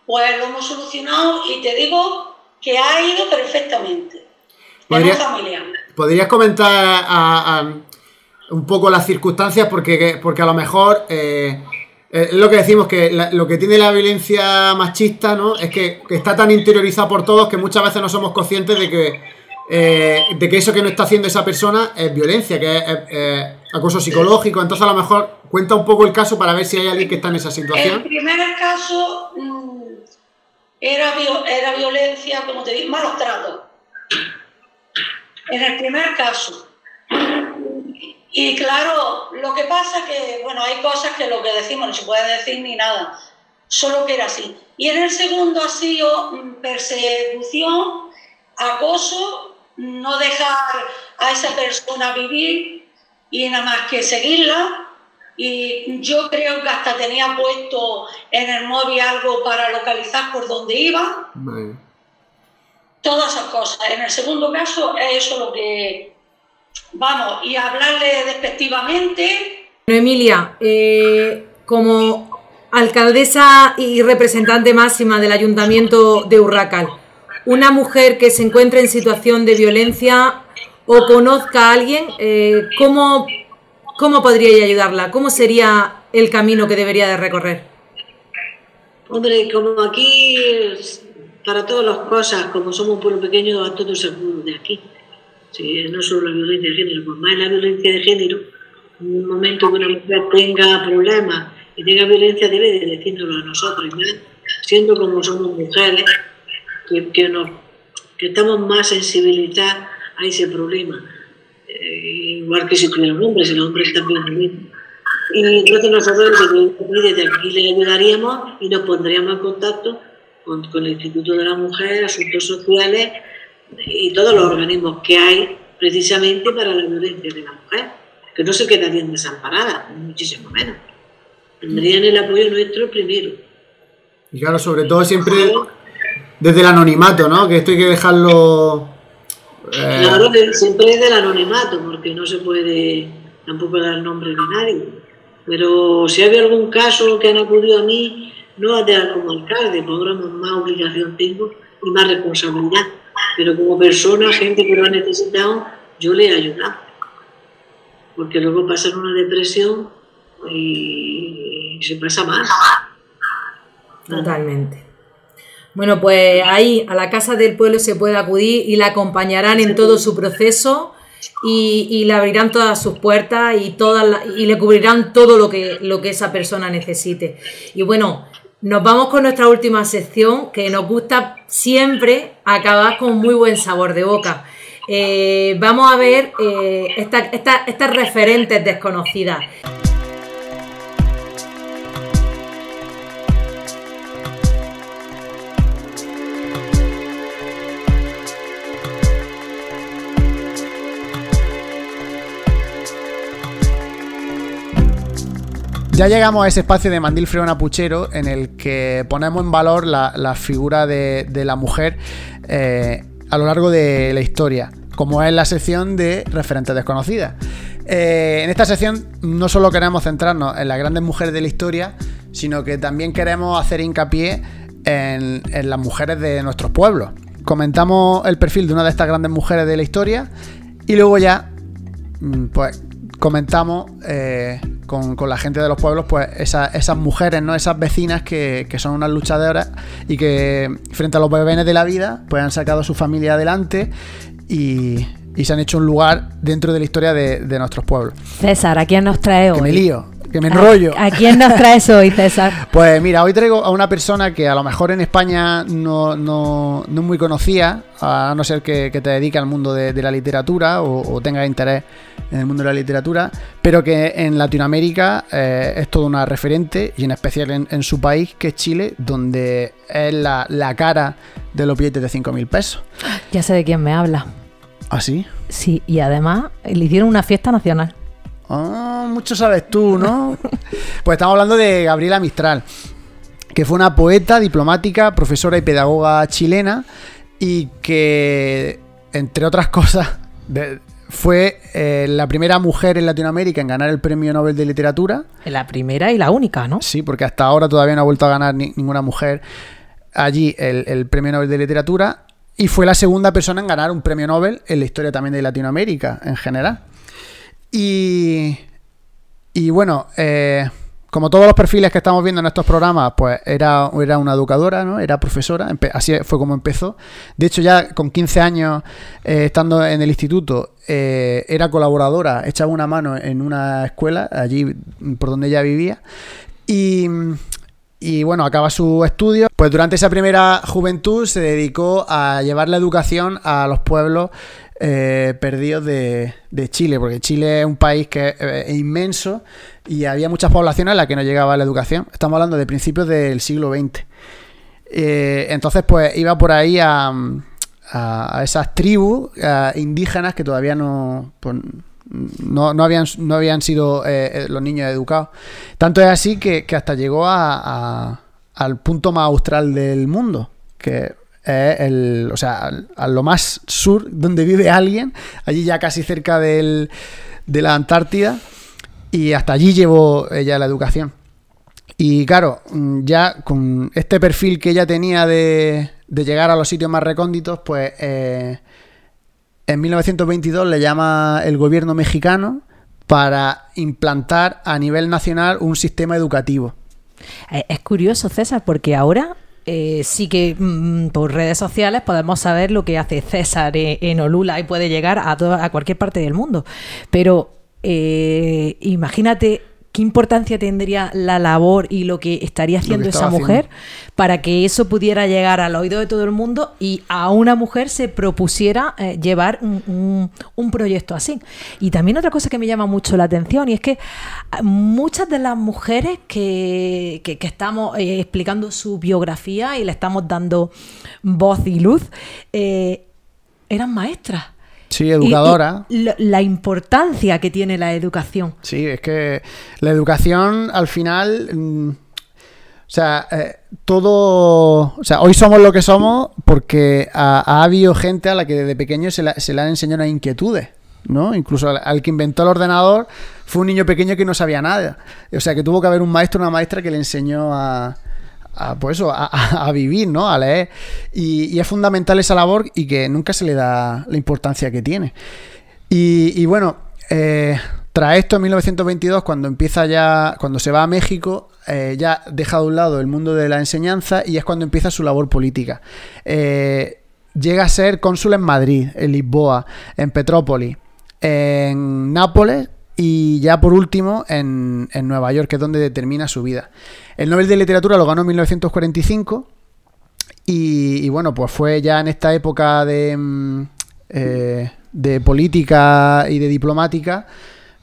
pues lo hemos solucionado y te digo que ha ido perfectamente. ¿Podrías comentar un poco las circunstancias? Porque, porque a lo mejor eh, eh, lo que decimos, que lo que tiene la violencia machista ¿no? es que, está tan interiorizada por todos que muchas veces no somos conscientes de que, eh, de que eso que no está haciendo esa persona es violencia, que es acoso psicológico. Entonces a lo mejor cuenta un poco el caso para ver si hay alguien que está en esa situación. El primer caso mm, era, era violencia, como te digo, malos tratos en el primer caso. Y claro, lo que pasa que, bueno, hay cosas que lo que decimos no se puede decir ni nada, solo que era así. Y en el segundo ha sido persecución, acoso, no dejar a esa persona vivir y nada más que seguirla. Y yo creo que hasta tenía puesto en el móvil algo para localizar por dónde iba todas esas cosas. En el segundo caso es eso lo que vamos, y hablarle despectivamente. Emilia, eh, como alcaldesa y representante máxima del ayuntamiento de Urracal, una mujer que se encuentre en situación de violencia o conozca a alguien, eh, ¿cómo, ¿cómo podría ayudarla? ¿Cómo sería el camino que debería de recorrer? Hombre, como aquí para todas las cosas, como somos un pueblo pequeño, a todos seguros de aquí. No solo la violencia de género, pues más la violencia de género, en un momento que una mujer tenga problemas y tenga violencia, debe de a nosotros, siendo como somos mujeres, que, que, nos, que estamos más sensibilizados a ese problema. Eh, igual que si tuvieran hombres, si los hombres también lo mismo. Y entonces nosotros desde aquí le ayudaríamos y nos pondríamos en contacto con, el Instituto de la Mujer, Asuntos Sociales y todos los organismos que hay precisamente para la violencia de la mujer, que no se quedarían desamparadas, muchísimo menos. Tendrían el apoyo nuestro primero. Y claro, sobre todo siempre desde el anonimato, ¿no? Que esto hay que dejarlo... Eh... Claro, siempre desde el anonimato, porque no se puede tampoco dar nombre de nadie. Pero si hay algún caso que han acudido a mí no como alcalde, por más obligación tengo y más responsabilidad, pero como persona, gente que lo ha necesitado, yo le he ayudado. Porque luego pasan una depresión y se pasa más. Totalmente. Bueno, pues ahí a la casa del pueblo se puede acudir y la acompañarán en todo su proceso y, le abrirán todas sus puertas y, todas y le cubrirán todo lo que, lo que esa persona necesite. Y bueno, nos vamos con nuestra última sección, que nos gusta siempre acabar con muy buen sabor de boca. Eh, vamos a ver eh, estas referentes desconocidas. Ya llegamos a ese espacio de Mandil Freona Puchero en el que ponemos en valor la, figura de, de la mujer eh, a lo largo de la historia, como es la sección de referentes desconocidas. Eh, en esta sección no solo queremos centrarnos en las grandes mujeres de la historia, sino que también queremos hacer hincapié en, en las mujeres de nuestros pueblos. Comentamos el perfil de una de estas grandes mujeres de la historia y luego ya, mm, pues, comentamos eh, con, con la gente de los pueblos, pues, esa- esas mujeres, ¿no? Esas vecinas que, que son unas luchadoras y que frente a los bebenes de la vida, pues han sacado a su familia adelante y, y se han hecho un lugar dentro de la historia de, de nuestros pueblos. César, ¿a quién nos trae hoy? Que me lío, que me enrollo. ¿A, a quién nos traes hoy, César? Pues mira, hoy traigo a una persona que a lo mejor en España no, no, no es muy conocida, a no ser que, que te dedique al mundo de, de la literatura o, o tenga interés en el mundo de la literatura, pero que en Latinoamérica eh, es toda una referente y en especial en, en su país, que es Chile, donde es la, la cara de los billetes de 5.000 pesos. Ya sé de quién me habla. ¿Así? Sí, y además le hicieron una fiesta nacional. Ah, mucho sabes tú, ¿no? pues estamos hablando de Gabriela Mistral, que fue una poeta, diplomática, profesora y pedagoga chilena y que, entre otras cosas, de- fue eh, la primera mujer en Latinoamérica en ganar el Premio Nobel de Literatura. La primera y la única, ¿no? Sí, porque hasta ahora todavía no ha vuelto a ganar ni- ninguna mujer allí el, el Premio Nobel de Literatura. Y fue la segunda persona en ganar un premio Nobel en la historia también de Latinoamérica en general. Y, y bueno, eh, como todos los perfiles que estamos viendo en estos programas, pues era, era una educadora, ¿no? Era profesora, así fue como empezó. De hecho, ya con 15 años, eh, estando en el instituto, eh, era colaboradora, echaba una mano en una escuela, allí por donde ella vivía. Y, y bueno, acaba su estudio. Pues durante esa primera juventud se dedicó a llevar la educación a los pueblos eh, perdidos de, Chile, porque Chile es un país que eh, es inmenso y había muchas poblaciones a las que no llegaba la educación. Estamos hablando de principios del siglo XX. Eh, entonces, pues iba por ahí a, esas tribus eh, indígenas que todavía no, pues, no, no habían, no habían sido los niños educados. Tanto es así que, que hasta llegó a- al punto más austral del mundo, que es el, o sea, a lo más sur donde vive alguien, allí ya casi cerca del, de la Antártida, y hasta allí llevó ella la educación. Y claro, mm, ya con este perfil que ella tenía de, de llegar a los sitios más recónditos, pues eh, en 1922 le llama el gobierno mexicano para implantar a nivel nacional un sistema educativo. Eh, Es curioso, César, porque ahora eh, sí que mm, por redes sociales podemos saber lo que hace César e- en Olula y puede llegar a, a cualquier parte del mundo. Pero eh, imagínate qué importancia tendría la labor y lo que estaría haciendo esa mujer para que eso pudiera llegar al oído de todo el mundo y a una mujer se propusiera eh, llevar un, un- un proyecto así. Y también otra cosa que me llama mucho la atención y es que ah, muchas de las mujeres que, que- que estamos eh, explicando su biografía y le estamos dando voz y luz, eh, eran maestras. Sí, educadora. y la importancia que tiene la educación. Sí, es que la educación al final. mm, o sea, eh, todo. O sea, hoy somos lo que somos porque ha, ha habido gente a la que desde pequeño se, la- se le han enseñado las inquietudes. ¿no? Incluso al, al que inventó el ordenador fue un niño pequeño que no sabía nada. O sea, que tuvo que haber un maestro o una maestra que le enseñó a. a, pues eso, a, vivir, ¿no? A leer. Y, es fundamental esa labor y que nunca se le da la importancia que tiene. Y, y bueno, eh, tras esto, en 1922, cuando empieza ya, cuando se va a México, eh, ya deja de un lado el mundo de la enseñanza y es cuando empieza su labor política. Eh, llega a ser cónsul en Madrid, en Lisboa, en Petrópolis, en Nápoles y ya por último en, en Nueva York, que es donde termina su vida. El Nobel de Literatura lo ganó en 1945 y, bueno, pues fue ya en esta época de, mm, eh, de política y de diplomática,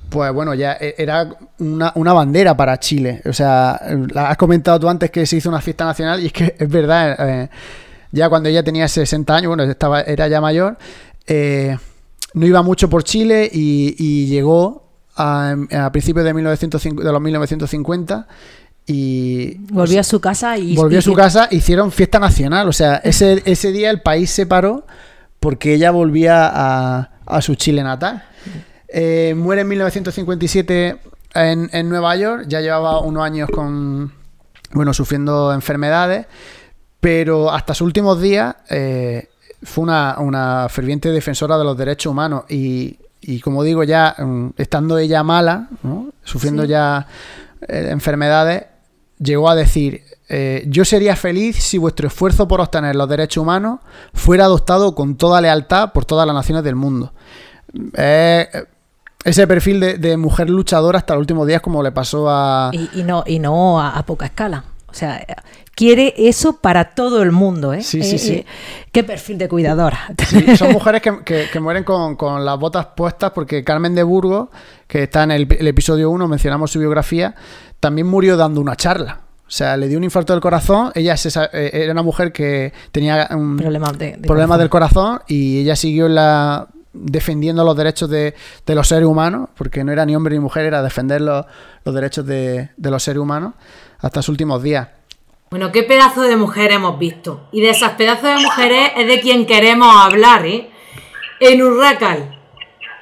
pues bueno, ya e- era una, una bandera para Chile. O sea, has comentado tú antes que se hizo una fiesta nacional y es que es verdad, eh, ya cuando ella tenía 60 años, bueno, estaba, era ya mayor, eh, no iba mucho por Chile y llegó a, a principios de, 1905 de los 1950 y Volvió a su casa y... volvió a su casa, hicieron fiesta nacional. O sea, ese, ese día el país se paró porque ella volvía a, a su Chile natal. Eh, muere en 1957 en, en Nueva York, ya llevaba unos años con, bueno, sufriendo enfermedades, pero hasta sus últimos días eh, fue una, una ferviente defensora de los derechos humanos y, y como digo, ya mm, estando ella mala, ¿no? sufriendo ya eh, enfermedades, llegó a decir, eh, yo sería feliz si vuestro esfuerzo por obtener los derechos humanos fuera adoptado con toda lealtad por todas las naciones del mundo. Eh, ese perfil de, de mujer luchadora hasta los últimos días como le pasó a... Y, y no, y no a, a poca escala. O sea, quiere eso para todo el mundo, ¿eh? Sí, sí, Eh, sí. eh, qué perfil de cuidadora. Sí, son mujeres que, que- que mueren con, con las botas puestas porque Carmen de Burgos, que está en el, el episodio 1, mencionamos su biografía, también murió dando una charla. O sea, le dio un infarto del corazón. Ella eh, era una mujer que tenía un Problemas de, de problema corazón. del corazón y ella siguió la defendiendo los derechos de, de los seres humanos, porque no era ni hombre ni mujer, era defender los, los derechos de, de los seres humanos hasta sus últimos días. Bueno, qué pedazo de mujer hemos visto. Y de esas pedazos de mujeres es de quien queremos hablar, ¿eh? En Urracal.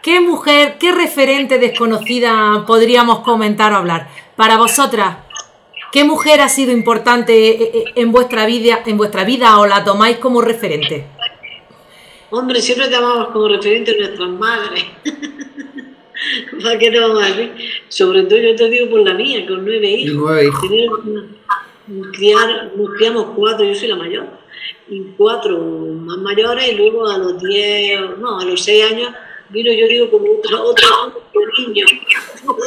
¿Qué mujer, qué referente desconocida podríamos comentar o hablar? Para vosotras, ¿qué mujer ha sido importante eh, eh, en vuestra vida, en vuestra vida o la tomáis como referente? Hombre, siempre tomamos como referente a nuestras madres. ¿Para qué te vamos a decir? Sobre todo yo te digo por la mía, con nueve hijos. nueve hijos. Criar- nos cuatro, yo soy la mayor, y cuatro más mayores, y luego a los diez, no, a los seis años vino yo digo como otro, otro, niño.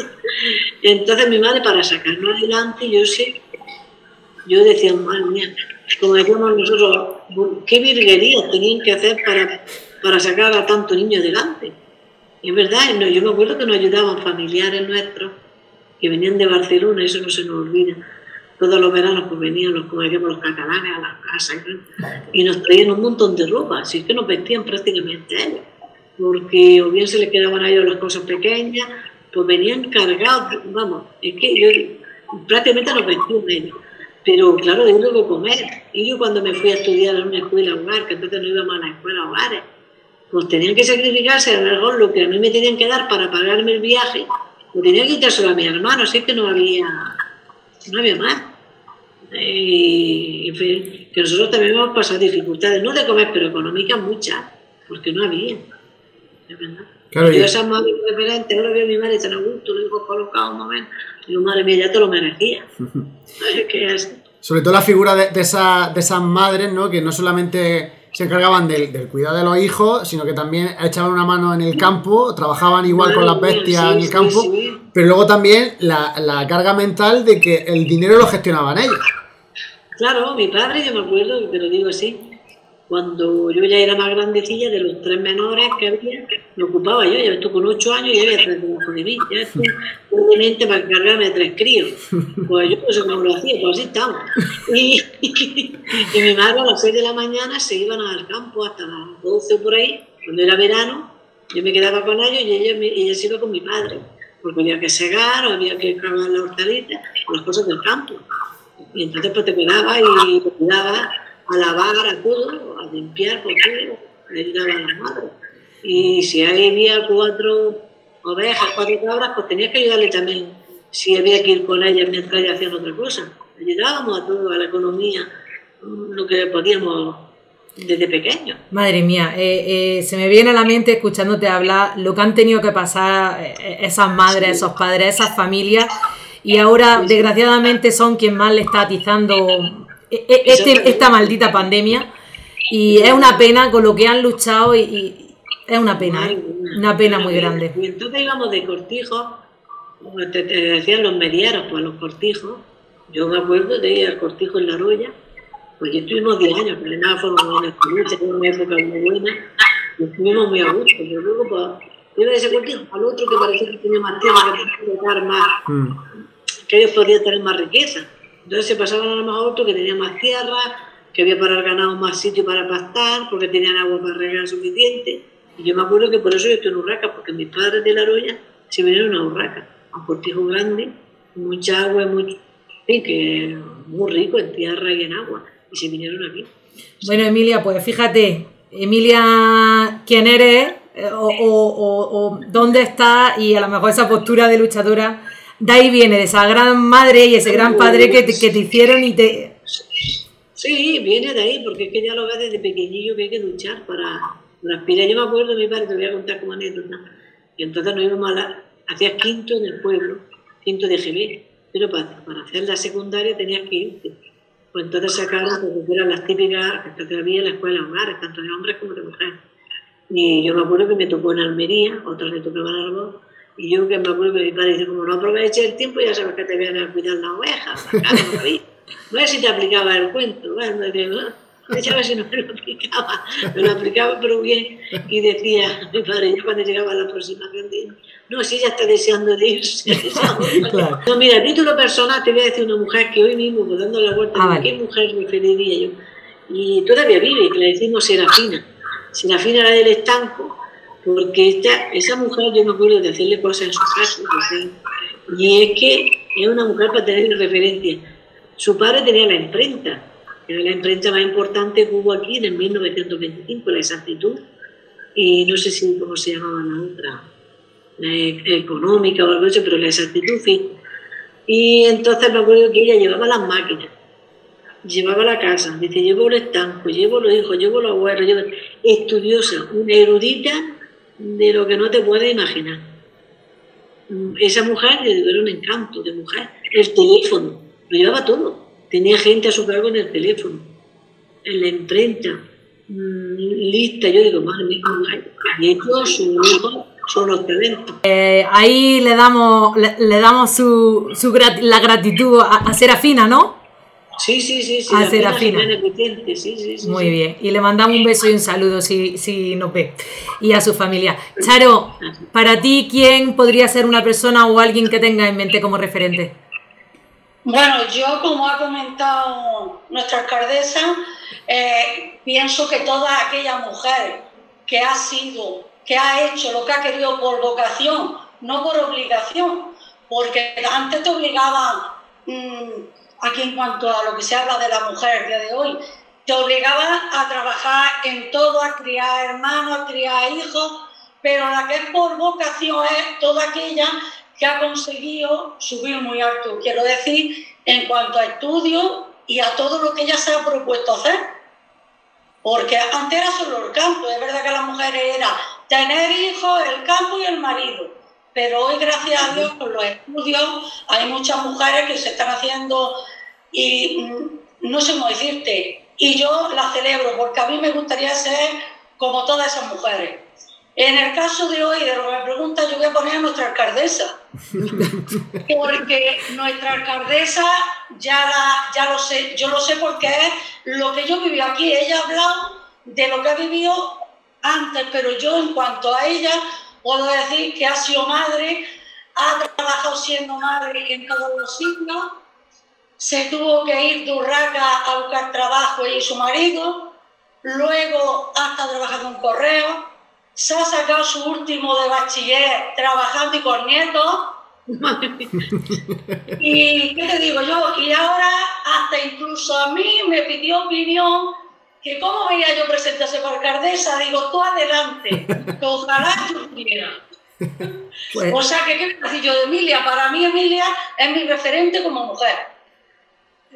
Entonces mi madre para sacarnos adelante, yo sé, yo decía, madre mía, como decíamos nosotros, qué virguerías tenían que hacer para, para sacar a tanto niño adelante. Es verdad, yo me acuerdo que nos ayudaban familiares nuestros que venían de Barcelona, eso no se nos olvida. Todos los veranos pues venían los, como decíamos, los catalanes a las casas y nos traían un montón de ropa, así que nos vestían prácticamente ellos. Porque o bien se les quedaban a ellos las cosas pequeñas, pues venían cargados, vamos, es que yo prácticamente nos vestían ellos. Pero claro, yo tengo que comer. Y yo cuando me fui a estudiar en una escuela hogar, que entonces no íbamos a la escuela hogares, pues tenían que sacrificarse a lo mejor lo que a mí me tenían que dar para pagarme el viaje, lo tenía que quitárselo a mi hermano, así que no había, no había más. Y, en fin, que nosotros también hemos pasado dificultades, no de comer, pero económicas muchas, porque no había. Es verdad. Claro, yo esas madres referentes, ahora veo a mi madre tan a gusto, lo digo colocado un momento, digo, madre mía, ya te lo merecía. Es- Sobre todo la figura de, de esa- de esas madres, ¿no? Que no solamente se encargaban del, del cuidado de los hijos, sino que también echaban una mano en el campo, trabajaban igual con las bestias Sí, en el sí, campo, sí. pero luego también la, la carga mental de que el dinero lo gestionaban ellos. Claro, mi padre, yo me acuerdo, te lo digo así, cuando yo ya era más grandecilla, de los tres menores que había, me ocupaba yo, ya estuve con ocho años y había tres debajo de mí, ya estoy obviamente para encargarme de tres críos. Pues yo no sé cómo lo hacía, pues así estamos. Y, mi madre a las seis de la mañana se iban al campo hasta las doce por ahí, cuando era verano, yo me quedaba con ellos y ella, ella se iba con mi padre, porque había que segar, o había que cavar la hortaliza, o las cosas del campo. Y entonces pues te quedaba y te cuidaba a lavar, a todo, a limpiar, por todo, le ayudaba a las madres. Y si ahí había cuatro ovejas, cuatro cabras, pues tenías que ayudarle también si había que ir con ellas mientras ellas hacían otra cosa. Ayudábamos a todo, a la economía, lo que podíamos desde pequeños. Madre mía, eh, eh, se me viene a la mente escuchándote hablar lo que han tenido que pasar eh, esas madres, esos padres, esas familias, y ahora desgraciadamente son quien más le está atizando este- esta maldita pandemia. Y es una pena con lo que han luchado y, y es una pena, ¿eh? una pena muy grande. Y entonces íbamos de cortijo, como te, te decían los mediaros, pues los cortijos. Yo me acuerdo de ir al cortijo en la roya, pues ya estuvimos 10 años, pero nada fueron años felices, fue una época muy buena, y estuvimos muy a gusto. Pero luego, pues, iba de ese cortijo al otro que parecía que tenía más tierra, que podía más, que ellos podían tener más riqueza. Entonces se pasaban a lo mejor a otro que tenía más tierra, que había para el ganado más sitio para pastar, porque tenían agua para regar suficiente. Y yo me acuerdo que por eso yo estoy en Urraca, porque mis padres de la se vinieron a Urraca, a un cortijo grande, mucha agua, muy, que muy rico en tierra y en agua, y se vinieron aquí. Bueno, Emilia, pues fíjate, Emilia, ¿quién eres? Eh, o, o, dónde está y a lo mejor esa postura de luchadora, de ahí viene, de esa gran madre y ese gran padre que te, que te hicieron y te... Sí, viene de ahí, porque es que ya lo ves desde pequeñillo que hay que luchar para, para aspirar. Yo me acuerdo de mi padre, te voy a contar como anécdota, y entonces nos íbamos a la, hacías quinto en el pueblo, quinto de GB, pero para, para hacer la secundaria tenías que irte. Pues entonces sacaron, porque eran las típicas que había en la escuela hogares, tanto de hombres como de mujeres. Y yo me acuerdo que me tocó en Almería, otras le tocaban algo, y yo que me acuerdo que mi padre dice, como no aproveche el tiempo, ya sabes que te vienen a cuidar las ovejas, no sé si te aplicaba el cuento, bueno, ya si no me lo aplicaba, me lo aplicaba pero bien, y decía mi padre, ya cuando llegaba la aproximación, de, no, si ella está deseando de irse. No, mira, título personal, te voy a decir una mujer que hoy mismo, pues dando la vuelta, ah, ¿qué mujer me referiría yo? Y todavía vive, que le decimos Serafina. Serafina era del estanco, porque esta, esa mujer yo me acuerdo de hacerle cosas en su casa, y es que es una mujer para tener referencia. Su padre tenía la imprenta, era la imprenta más importante que hubo aquí en el 1925, la exactitud, y no sé si cómo se llamaba la otra, la económica o algo así, pero la exactitud sí. Y entonces me acuerdo que ella llevaba las máquinas llevaba la casa, dice, llevo el estanco, llevo los hijos, llevo los abuelos, llevo... estudiosa, una erudita de lo que no te puedes imaginar. Esa mujer era un encanto de mujer. El teléfono, lo llevaba todo. Tenía gente a su cargo en el teléfono, en la imprenta, mm, lista. Yo digo, madre mía, y sus hijos son los talentos. Eh, ahí le damos, le, damos su, su la gratitud a, a Serafina, ¿no? Sí, sí, sí, sí. A Serafina. Sí, sí, Muy bien. Y le mandamos un beso y un saludo si, si nos ve. Y a su familia. Charo, para ti, ¿quién podría ser una persona o alguien que tenga en mente como referente? Bueno, yo, como ha comentado nuestra alcaldesa, eh, pienso que toda aquella mujer que ha sido, que ha hecho lo que ha querido por vocación, no por obligación, porque antes te obligaban. Mm, aquí en cuanto a lo que se habla de la mujer el día de hoy, te obligaba a trabajar en todo, a criar hermanos, a criar hijos, pero la que es por vocación es toda aquella que ha conseguido subir muy alto, quiero decir, en cuanto a estudios y a todo lo que ella se ha propuesto hacer. Porque antes era solo el campo, es verdad que las mujeres era tener hijos, el campo y el marido pero hoy, gracias a Dios, con los estudios, hay muchas mujeres que se están haciendo y no sé cómo decirte, y yo las celebro porque a mí me gustaría ser como todas esas mujeres. En el caso de hoy, de lo que me pregunta, yo voy a poner a nuestra alcaldesa, porque nuestra alcaldesa ya, ya lo sé, yo lo sé porque es lo que yo viví aquí. Ella ha hablado de lo que ha vivido antes, pero yo en cuanto a ella Puedo decir que ha sido madre, ha trabajado siendo madre en todos los siglos, se tuvo que ir de Urraca a buscar trabajo y su marido, luego ha estado trabajando en correo, se ha sacado su último de bachiller trabajando y con nietos. y qué te digo yo, y ahora hasta incluso a mí me pidió opinión que cómo veía yo presentarse por alcaldesa, digo, tú adelante, que ojalá estuviera. Pues o sea, que qué decir yo de Emilia, para mí Emilia es mi referente como mujer.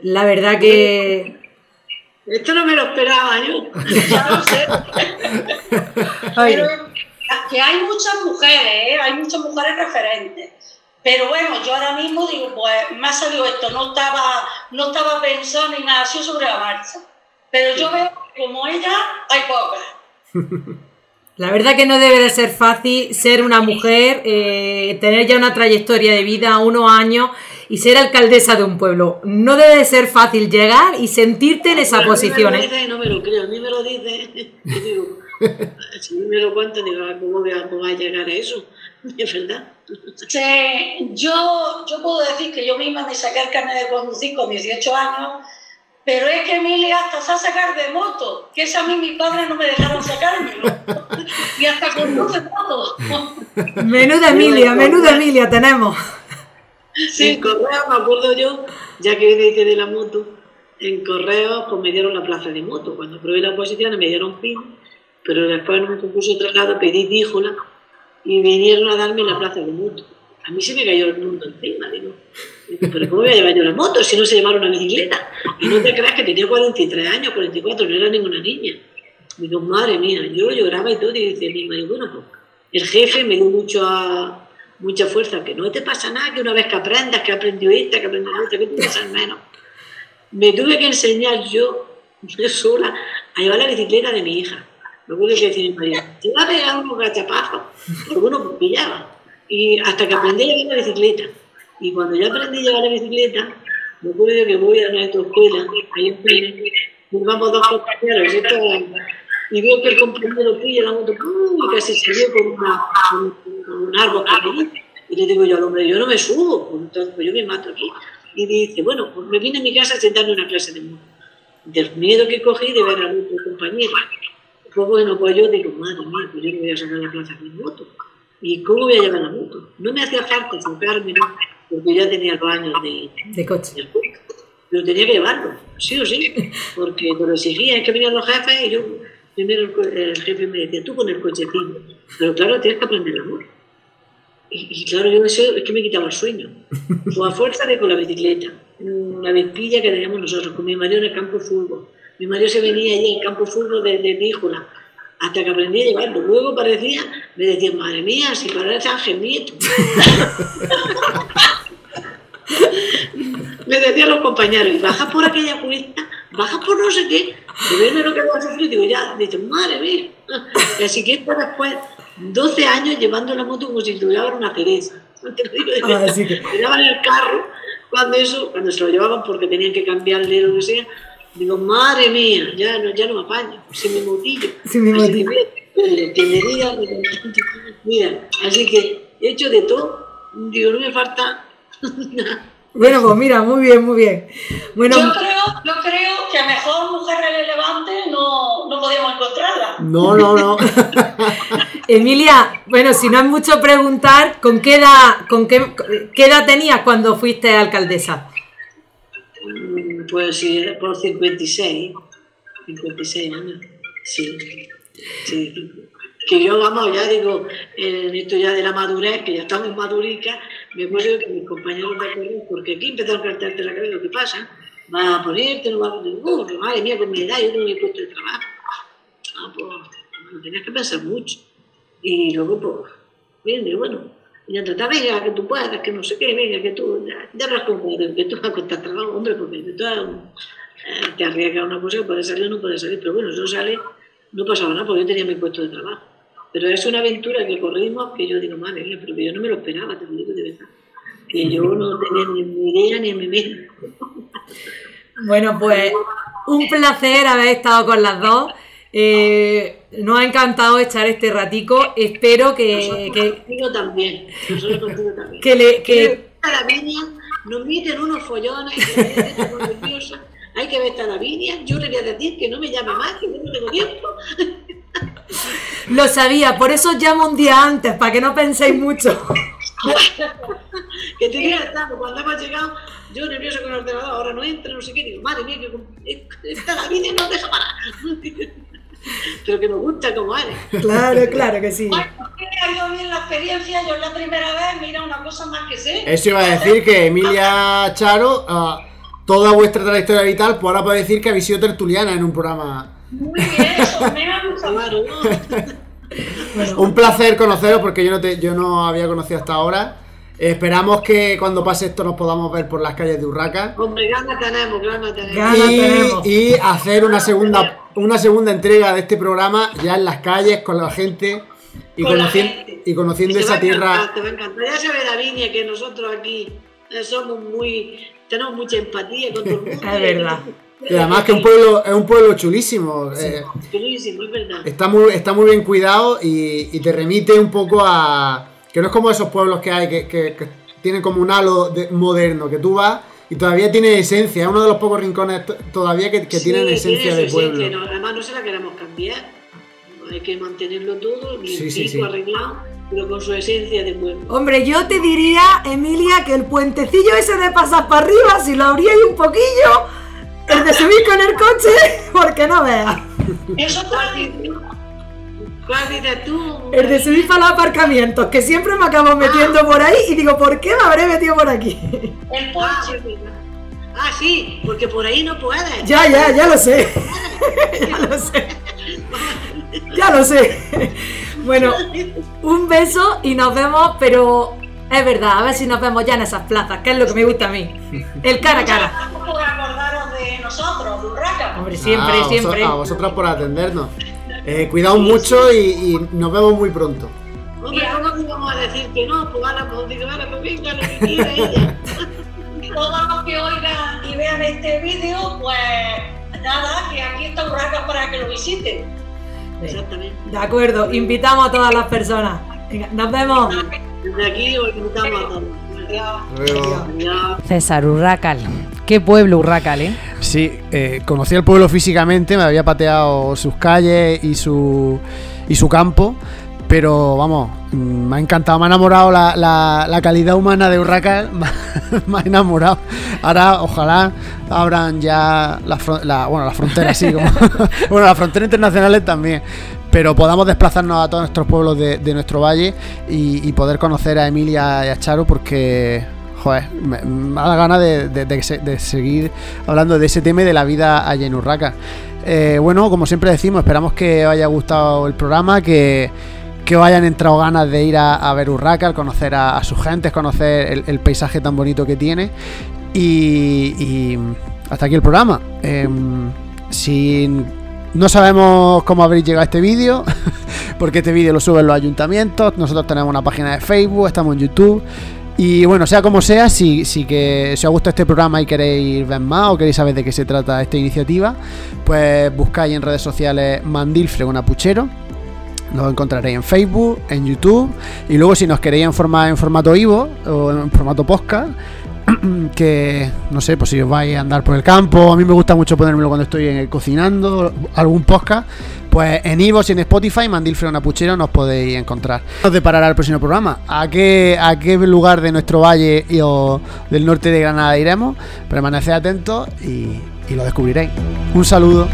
La verdad que... Esto no me lo esperaba yo, ya lo sé. Pero que hay muchas mujeres, ¿eh? hay muchas mujeres referentes. Pero bueno, yo ahora mismo digo, pues me ha salido esto, no estaba, no estaba pensando ni nada así sobre la marcha. Pero yo veo que como ella hay pocas. La verdad que no debe de ser fácil ser una mujer, eh, tener ya una trayectoria de vida, unos años y ser alcaldesa de un pueblo. No debe de ser fácil llegar y sentirte en esa posición. ¿eh? no me lo creo, a mí me lo dice. digo, si me lo cuento, digo, ah, ¿cómo voy, a, cómo a llegar a eso? Es verdad. Sí, yo, yo puedo decir que yo misma me saqué el carnet de conducir con 18 años Pero es que Emilia hasta se ha sacar de moto, que esa a mí mis padres no me dejaron sacármelo. y hasta conduce moto. Menuda Emilia, menuda Emilia tenemos. Sí, en correo me acuerdo yo, ya que dice de la moto, en correo pues me dieron la plaza de moto. Cuando probé la oposición me dieron pin, pero después en un concurso de traslado pedí díjola y vinieron a darme la plaza de moto. A mí se me cayó el mundo encima, digo. Pero ¿cómo voy a llevar yo la moto si no se llevaron una bicicleta? Y no te creas que tenía 43 años, 44, no era ninguna niña. Digo, madre mía, yo lloraba y todo, y dice mi marido, bueno, pues el jefe me dio mucho a- mucha fuerza, que no te pasa nada, que una vez que aprendas, que aprendió esta, que aprendió esta, que te pasa menos. Me tuve que enseñar yo, yo sola, a llevar la bicicleta de mi hija. Acuerdo que decía mi marido, te va a pegar unos gachapazos, bueno, pues pillaba. Y hasta que aprendí a llevar la bicicleta. Y cuando ya aprendí a llevar la bicicleta, me acuerdo que voy a nuestra escuela, ahí en Pérez, vamos dos compañeros, y, veo que el compañero pilla la moto, y casi se dio con, una, un árbol que. Y le digo yo al hombre, yo no me subo, pues entonces pues yo me mato aquí. Y dice, bueno, pues me vine a mi casa a sentarme en una clase de moto. Del miedo que cogí de ver a otro compañero. Pues bueno, pues yo digo, madre mía, pues yo no voy a sacar la plaza con moto. ¿Y cómo voy a llevar la moto? No me hacía falta sacarme, ¿no? porque ya tenía los años de, De coche. juego. Pero tenía que llevarlo, sí o sí, porque te lo exigía, es que venían los jefes y yo, primero el, el jefe me decía, tú con el cochecito, pero claro, tienes que aprender el amor. Y, y claro, yo eso es que me quitaba el sueño. O a fuerza de con la bicicleta, mm, la vespilla que teníamos nosotros, con mi marido en el campo de fútbol. Mi marido se venía allí al campo de fútbol de, de Níjola, hasta que aprendí a llevarlo. Luego parecía, me decían, madre mía, si parece Ángel Nieto. me decían los compañeros, y bajas por aquella cuesta, bajas por no sé qué, de verme lo que va a sufrir, digo, ya, dice, madre mía. Y así que esto después, 12 años llevando la moto como si tuviera una de Ah, así que- Me daban el carro, cuando eso, cuando se lo llevaban porque tenían que cambiarle lo que sea, digo, madre mía, ya no, ya no me apaño, sin mi motillo. Sin mi motillo. mira, así que he hecho de todo, digo, no me falta nada. Bueno, pues mira, muy bien, muy bien. Bueno, Yo creo, yo creo que mejor mujer relevante no, no podíamos encontrarla. No, no, no. Emilia, bueno, si no es mucho preguntar, ¿con qué edad, con qué, qué edad tenías cuando fuiste alcaldesa? Mm, Pues sí, por 56, 56 años, sí. sí. Que yo, vamos, ya digo, en esto ya de la madurez, que ya estamos maduricas, me acuerdo que mis compañeros de correo, porque aquí empezaron a cartarte la cabeza, ¿qué pasa? ¿Vas a ponerte? ¿No vas a ponerte? Uh, madre mía, con mi edad yo no me he puesto de trabajo. Ah, pues, lo tenías que pensar mucho. Y luego, pues, digo, bueno, ya trata, venga, que tú puedas, que no sé qué, venga, que tú, ya, ya hablas con que tú vas a contar trabajo, hombre, porque tú eh, te arriesgas una cosa que puede salir o no puede salir, pero bueno, eso sale, no pasaba nada, porque yo tenía mi puesto de trabajo. Pero es una aventura que corrimos que yo digo, madre mía, pero que yo no me lo esperaba, te lo digo de verdad. Que yo no tenía ni idea ni en mi mente. Bueno, pues un placer haber estado con las dos. Eh, nos ha encantado echar este ratico. Espero que, que, Contigo también, nosotros contigo también. que le... Que, a la viña, nos meten unos follones, me. Hay que ver a la viña, yo le voy a decir que no me llame más, que yo no tengo tiempo. Lo sabía, por eso os llamo un día antes, para que no penséis mucho. que tenía que estar, cuando hemos llegado, yo nervioso con el ordenador, ahora no entra, no sé qué, digo, madre mía, que está la y no deja parar. Pero que nos gusta como eres. Claro, claro que sí. Bueno, que ha ido bien la experiencia, yo es la primera vez, mira, una cosa más que sé. Eso iba a decir que Emilia Charo, ah, toda vuestra trayectoria vital, pues ahora puede decir que habéis sido tertuliana en un programa. Muy bien, eso, me ha gustado. Claro, ¿no? Un placer conoceros porque yo no, te, yo no había conocido hasta ahora. Esperamos que cuando pase esto nos podamos ver por las calles de Urraca. Hombre, ganas tenemos, ganas tenemos. Tenemos. Y, y hacer una segunda, una segunda entrega de este programa ya en las calles con la gente y, Con la conociendo, gente. y conociendo va esa a tierra. encantar, te va a encantar. Ya se ve la viña que nosotros aquí somos muy, tenemos mucha empatía con todo el mundo. Es verdad. Y además que un pueblo, es un pueblo chulísimo. eh, Chulísimo, es verdad. está, muy, está muy bien cuidado y, y te remite un poco a. Que no es como esos pueblos que hay que, que- que tienen como un halo de- moderno, que tú vas y todavía tiene esencia, es uno de los pocos rincones todavía que, que Sí, tienen esencia de pueblo. esencia, no, además no se la queremos cambiar. Hay que mantenerlo todo, bien Sí, sí, sí. arreglado, pero con su esencia de pueblo. Hombre, yo te diría, Emilia, que el puentecillo ese de pasar para arriba, si lo abríais un poquillo, el de subir con el coche, porque no veas. Eso ¿Cuál también. dices- ¿Cuál dices tú? El de subir para los aparcamientos, que siempre me acabo metiendo por ahí y digo, ¿por qué me habré metido por aquí? El Ah, Porsche. verdad. Ah, sí, porque por ahí no puedes. Ya, ya, ya lo sé. ya lo sé. Ya lo sé. Bueno, un beso y nos vemos, pero es verdad, a ver si nos vemos ya en esas plazas, que es lo que me gusta a mí. El cara a cara. Nosotros, de Urraca. Hombre, siempre, Ah, a vosotros- siempre. A vosotras por atendernos. Eh, cuidaos mucho y, y nos vemos muy pronto. Hombre, ¿cómo te vamos a decir que no? Pues ahora, pues digo, ahora, pues venga, lo que quiera ella. Todos los que oigan y vean este vídeo, pues nada, que aquí está Urraca para que lo visiten. Exactamente. De acuerdo, invitamos a todas las personas. Venga, nos vemos. Desde aquí os invitamos a todos. César Urracal. Qué pueblo Urracal, ¿eh? Sí, eh, conocí el pueblo físicamente, me había pateado sus calles y su, y su campo, pero vamos, mm, me ha encantado, me ha enamorado la, la- la calidad humana de Urracal, me ha- me ha enamorado. Ahora, ojalá abran ya la, fron- la- bueno, las fronteras, sí, como, bueno, las fronteras internacionales también. Pero podamos desplazarnos a todos nuestros pueblos de, nuestro valle y, poder conocer a Emilia y a Charo porque Joder, me, da ganas de, de- de se- de seguir hablando de ese tema de la vida allá en Urraca. Eh, bueno, como siempre decimos, esperamos que os haya gustado el programa, que, que os hayan entrado ganas de ir a, ver Urraca, conocer a, a sus gentes, conocer el, paisaje tan bonito que tiene. Y, y hasta aquí el programa. Em, si no sabemos cómo habréis llegado a este vídeo, porque este vídeo lo suben los ayuntamientos, nosotros tenemos una página de Facebook, estamos en YouTube. Y bueno, sea como sea, si, si que si os gusta este programa y queréis ver más o queréis saber de qué se trata esta iniciativa, pues buscáis en redes sociales Mandil Fregona Puchero. Nos encontraréis en Facebook, en YouTube. Y luego si nos queréis en, forma, en formato Ivo o en formato podcast, que no sé, pues si os vais a andar por el campo, a mí me gusta mucho ponérmelo cuando estoy eh, cocinando, algún podcast, pues en Ivo y en Spotify, Mandil Fregona Puchero, nos podéis encontrar. Nos deparará el próximo programa. ¿A qué, a qué lugar de nuestro valle y, o del norte de Granada iremos? Permaneced atentos y, y lo descubriréis. Un saludo.